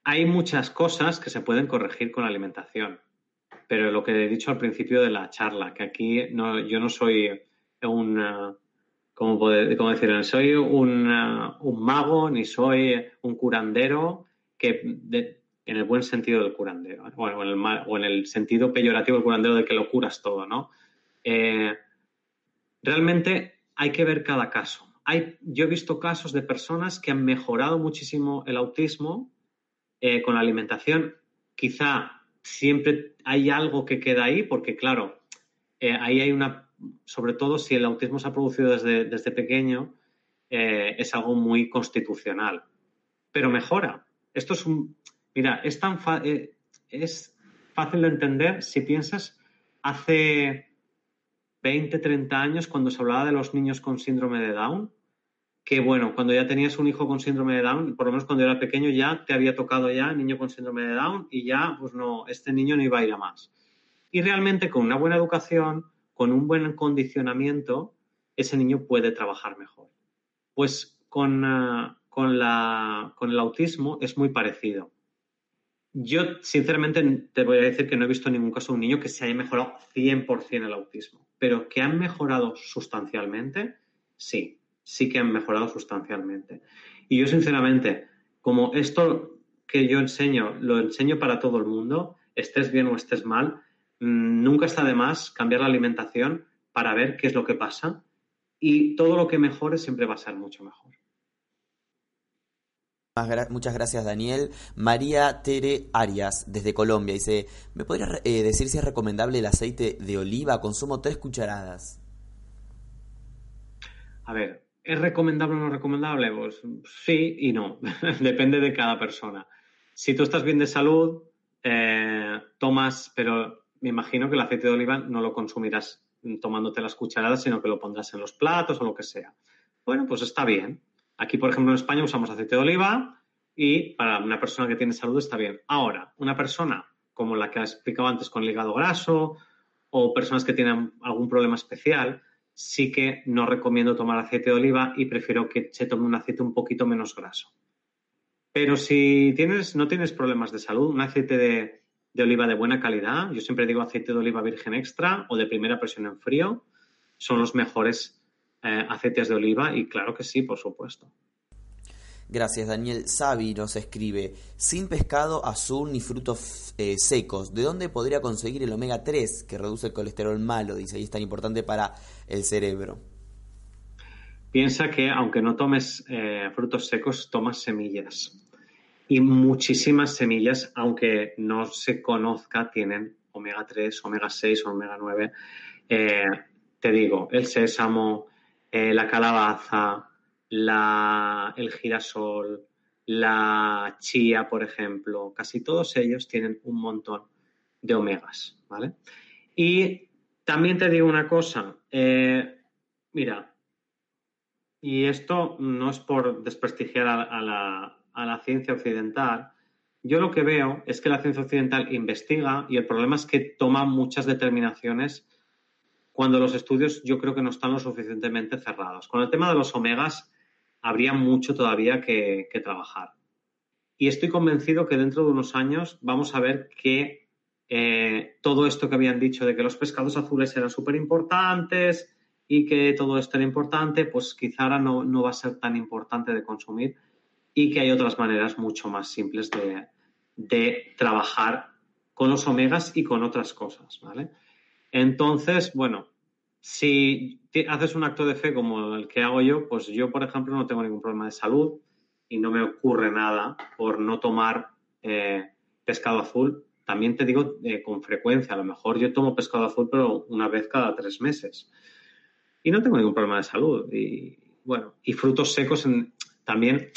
hay muchas cosas que se pueden corregir con alimentación, pero lo que he dicho al principio de la charla, que aquí yo no soy un, uh, ¿cómo, decir? Soy un, un, mago ni soy un curandero que en el buen sentido del curandero, ¿eh? o, en el o, en el sentido peyorativo del curandero de que lo curas todo, ¿no? Eh, realmente hay que ver cada caso. Hay, yo he visto casos de personas que han mejorado muchísimo el autismo eh, con la alimentación, quizá siempre hay algo que queda ahí, porque claro, ahí hay una, sobre todo si el autismo se ha producido desde, desde pequeño, es algo muy constitucional, pero mejora. Esto es un, mira, es tan es fácil de entender si piensas hace 20, 30 años cuando se hablaba de los niños con síndrome de Down, que bueno, cuando ya tenías un hijo con síndrome de Down, por lo menos cuando era pequeño ya te había tocado ya niño con síndrome de Down y ya, pues no, este niño no iba a ir a más. Y realmente con una buena educación, con un buen condicionamiento, ese niño puede trabajar mejor. Pues con, ah, con, la, con el autismo es muy parecido. Yo, sinceramente, te voy a decir que no he visto ningún caso un niño que se haya mejorado 100% el autismo, pero que han mejorado sustancialmente, sí, sí que han mejorado sustancialmente. Y yo, sinceramente, como esto que yo enseño, lo enseño para todo el mundo, estés bien o estés mal, mm, nunca está de más cambiar la alimentación para ver qué es lo que pasa y todo lo que mejore siempre va a ser mucho mejor. Muchas gracias, Daniel. María Tere Arias, desde Colombia, dice: ¿Me podría eh, decir si es recomendable el aceite de oliva? Consumo tres cucharadas. A ver, ¿es recomendable o no recomendable? Pues sí y no. *laughs* Depende de cada persona. Si tú estás bien de salud, eh, tomas, pero me imagino que el aceite de oliva no lo consumirás tomándote las cucharadas, sino que lo pondrás en los platos o lo que sea. Bueno, pues está bien. Aquí, por ejemplo, en España usamos aceite de oliva y para una persona que tiene salud está bien. Ahora, una persona como la que has explicado antes con el hígado graso o personas que tienen algún problema especial, sí que no recomiendo tomar aceite de oliva y prefiero que se tome un aceite un poquito menos graso. Pero si tienes, no tienes problemas de salud, un aceite de, oliva de buena calidad, yo siempre digo aceite de oliva virgen extra o de primera presión en frío, son los mejores eh, aceites de oliva y claro que sí, por supuesto. Gracias, Daniel. Sabi nos escribe, sin pescado azul ni frutos eh, secos, ¿de dónde podría conseguir el omega 3 que reduce el colesterol malo? Dice, y es tan importante para el cerebro. Piensa que aunque no tomes eh, frutos secos, tomas semillas. Y muchísimas semillas, aunque no se conozca, tienen omega 3, omega 6 o omega 9. te digo, el sésamo, eh, la calabaza, el girasol, la chía, por ejemplo, casi todos ellos tienen un montón de omegas, ¿vale? Y también te digo una cosa, eh, mira, y esto no es por desprestigiar a, la, a la ciencia occidental, yo lo que veo es que la ciencia occidental investiga y el problema es que toma muchas determinaciones cuando los estudios yo creo que no están lo suficientemente cerrados. Con el tema de los omegas habría mucho todavía que, trabajar. Y estoy convencido que dentro de unos años vamos a ver que eh, todo esto que habían dicho de que los pescados azules eran súper importantes y que todo esto era importante, pues quizá ahora no, no, va a ser tan importante de consumir y que hay otras maneras mucho más simples de, de trabajar con los omegas y con otras cosas, ¿vale? Entonces, bueno, si haces un acto de fe como el que hago yo, pues yo, por ejemplo, no tengo ningún problema de salud y no me ocurre nada por no tomar eh, pescado azul. También te digo eh, con frecuencia, a lo mejor yo tomo pescado azul, pero una vez cada tres meses. Y no tengo ningún problema de salud. Y bueno, y frutos secos también,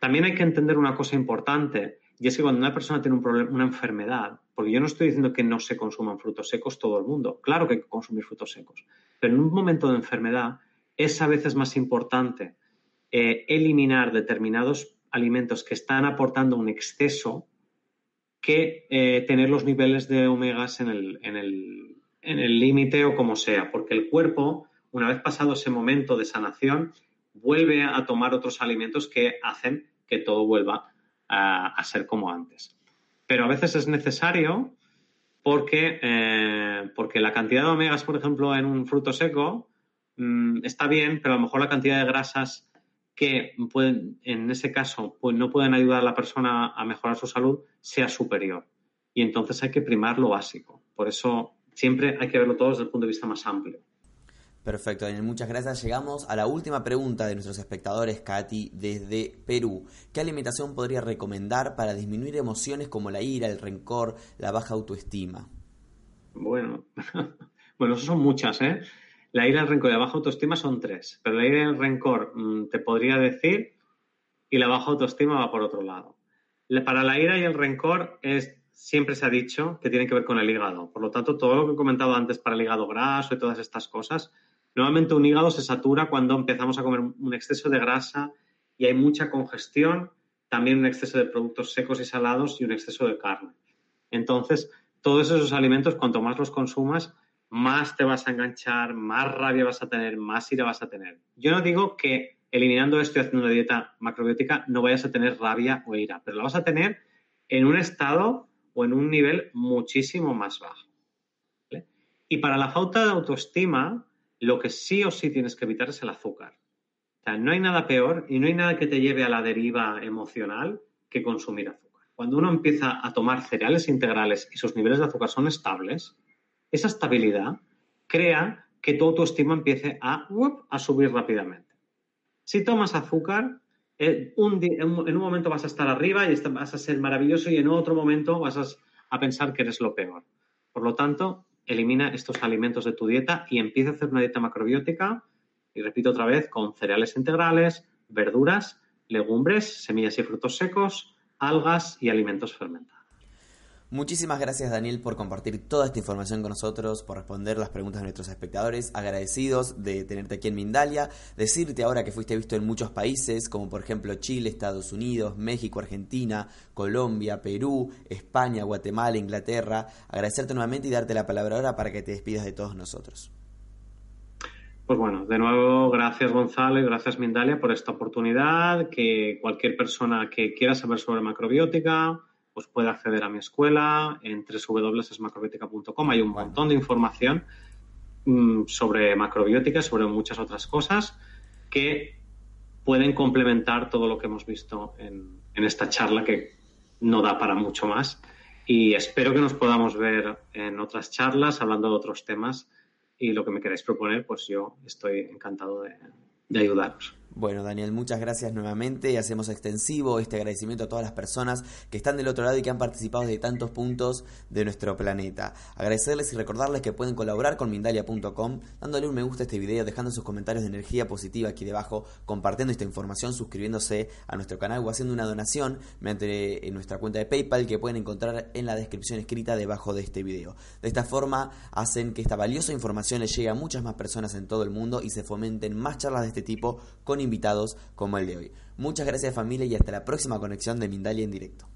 también hay que entender una cosa importante, y es que cuando una persona tiene un problema, una enfermedad, porque yo no estoy diciendo que no se consuman frutos secos todo el mundo. Claro que hay que consumir frutos secos. Pero en un momento de enfermedad es a veces más importante eh, eliminar determinados alimentos que están aportando un exceso que eh, tener los niveles de omegas en el, en el límite o como sea. Porque el cuerpo, una vez pasado ese momento de sanación, vuelve a tomar otros alimentos que hacen que todo vuelva a ser como antes pero a veces es necesario porque, eh, porque la cantidad de omegas, por ejemplo, en un fruto seco mm, está bien, pero a lo mejor la cantidad de grasas que pueden, en ese caso, pues no pueden ayudar a la persona a mejorar su salud sea superior. Y entonces hay que primar lo básico. Por eso siempre hay que verlo todo desde el punto de vista más amplio. Perfecto, Daniel, muchas gracias. Llegamos a la última pregunta de nuestros espectadores, Katy, desde Perú. ¿Qué alimentación podría recomendar para disminuir emociones como la ira, el rencor, la baja autoestima? Bueno, *laughs* bueno, son muchas, ¿eh? La ira, el rencor y la baja autoestima son tres, pero la ira y el rencor mm, te podría decir y la baja autoestima va por otro lado. Para la ira y el rencor es siempre se ha dicho que tiene que ver con el hígado. Por lo tanto, todo lo que he comentado antes para el hígado graso y todas estas cosas Normalmente un hígado se satura cuando empezamos a comer un exceso de grasa y hay mucha congestión, también un exceso de productos secos y salados y un exceso de carne. Entonces, todos esos alimentos, cuanto más los consumas, más te vas a enganchar, más rabia vas a tener, más ira vas a tener. Yo no digo que eliminando esto y haciendo una dieta macrobiótica no vayas a tener rabia o ira, pero la vas a tener en un estado o en un nivel muchísimo más bajo. Y para la falta de autoestima, lo que sí o sí tienes que evitar es el azúcar. No hay nada peor y no hay nada que te lleve a la deriva emocional que consumir azúcar. Cuando uno empieza a tomar cereales integrales y sus niveles de azúcar son estables, esa estabilidad crea que tu autoestima empiece a, a subir rápidamente. Si tomas azúcar, eh, en un momento vas a estar arriba y vas a ser maravilloso y en otro momento vas a, pensar que eres lo peor. Por lo tanto, elimina estos alimentos de tu dieta y empieza a hacer una dieta macrobiótica, y repito otra vez, con cereales integrales, verduras, legumbres, semillas y frutos secos, algas y alimentos fermentados. Muchísimas gracias Daniel por compartir toda esta información con nosotros, por responder las preguntas de nuestros espectadores, agradecidos de tenerte aquí en Mindalia, decirte ahora que fuiste visto en muchos países, como por ejemplo Chile, Estados Unidos, México, Argentina, Colombia, Perú, España, Guatemala, Inglaterra, agradecerte nuevamente y darte la palabra ahora para que te despidas de todos nosotros. Pues bueno, de nuevo, gracias Gonzalo y gracias Mindalia por esta oportunidad, que cualquier persona que quiera saber sobre macrobiótica, pues puede acceder a mi escuela en www.esmacrobiótica.com. Hay un montón de información mm, sobre macrobiótica, sobre muchas otras cosas que pueden complementar todo lo que hemos visto en, en esta charla que no da para mucho más. Y espero que nos podamos ver en otras charlas hablando de otros temas y lo que me queráis proponer, pues yo estoy encantado de, de ayudaros. Bueno, Daniel, muchas gracias nuevamente y hacemos extensivo este agradecimiento a todas las personas que están del otro lado y que han participado de tantos puntos de nuestro planeta. Agradecerles y recordarles que pueden colaborar con Mindalia.com dándole un me gusta a este video, dejando sus comentarios de energía positiva aquí debajo, compartiendo esta información, suscribiéndose a nuestro canal o haciendo una donación mediante nuestra cuenta de PayPal que pueden encontrar en la descripción escrita debajo de este video. De esta forma hacen que esta valiosa información le llegue a muchas más personas en todo el mundo y se fomenten más charlas de este tipo con invitados como el de hoy. Muchas gracias familia y hasta la próxima conexión de Mindalia en directo.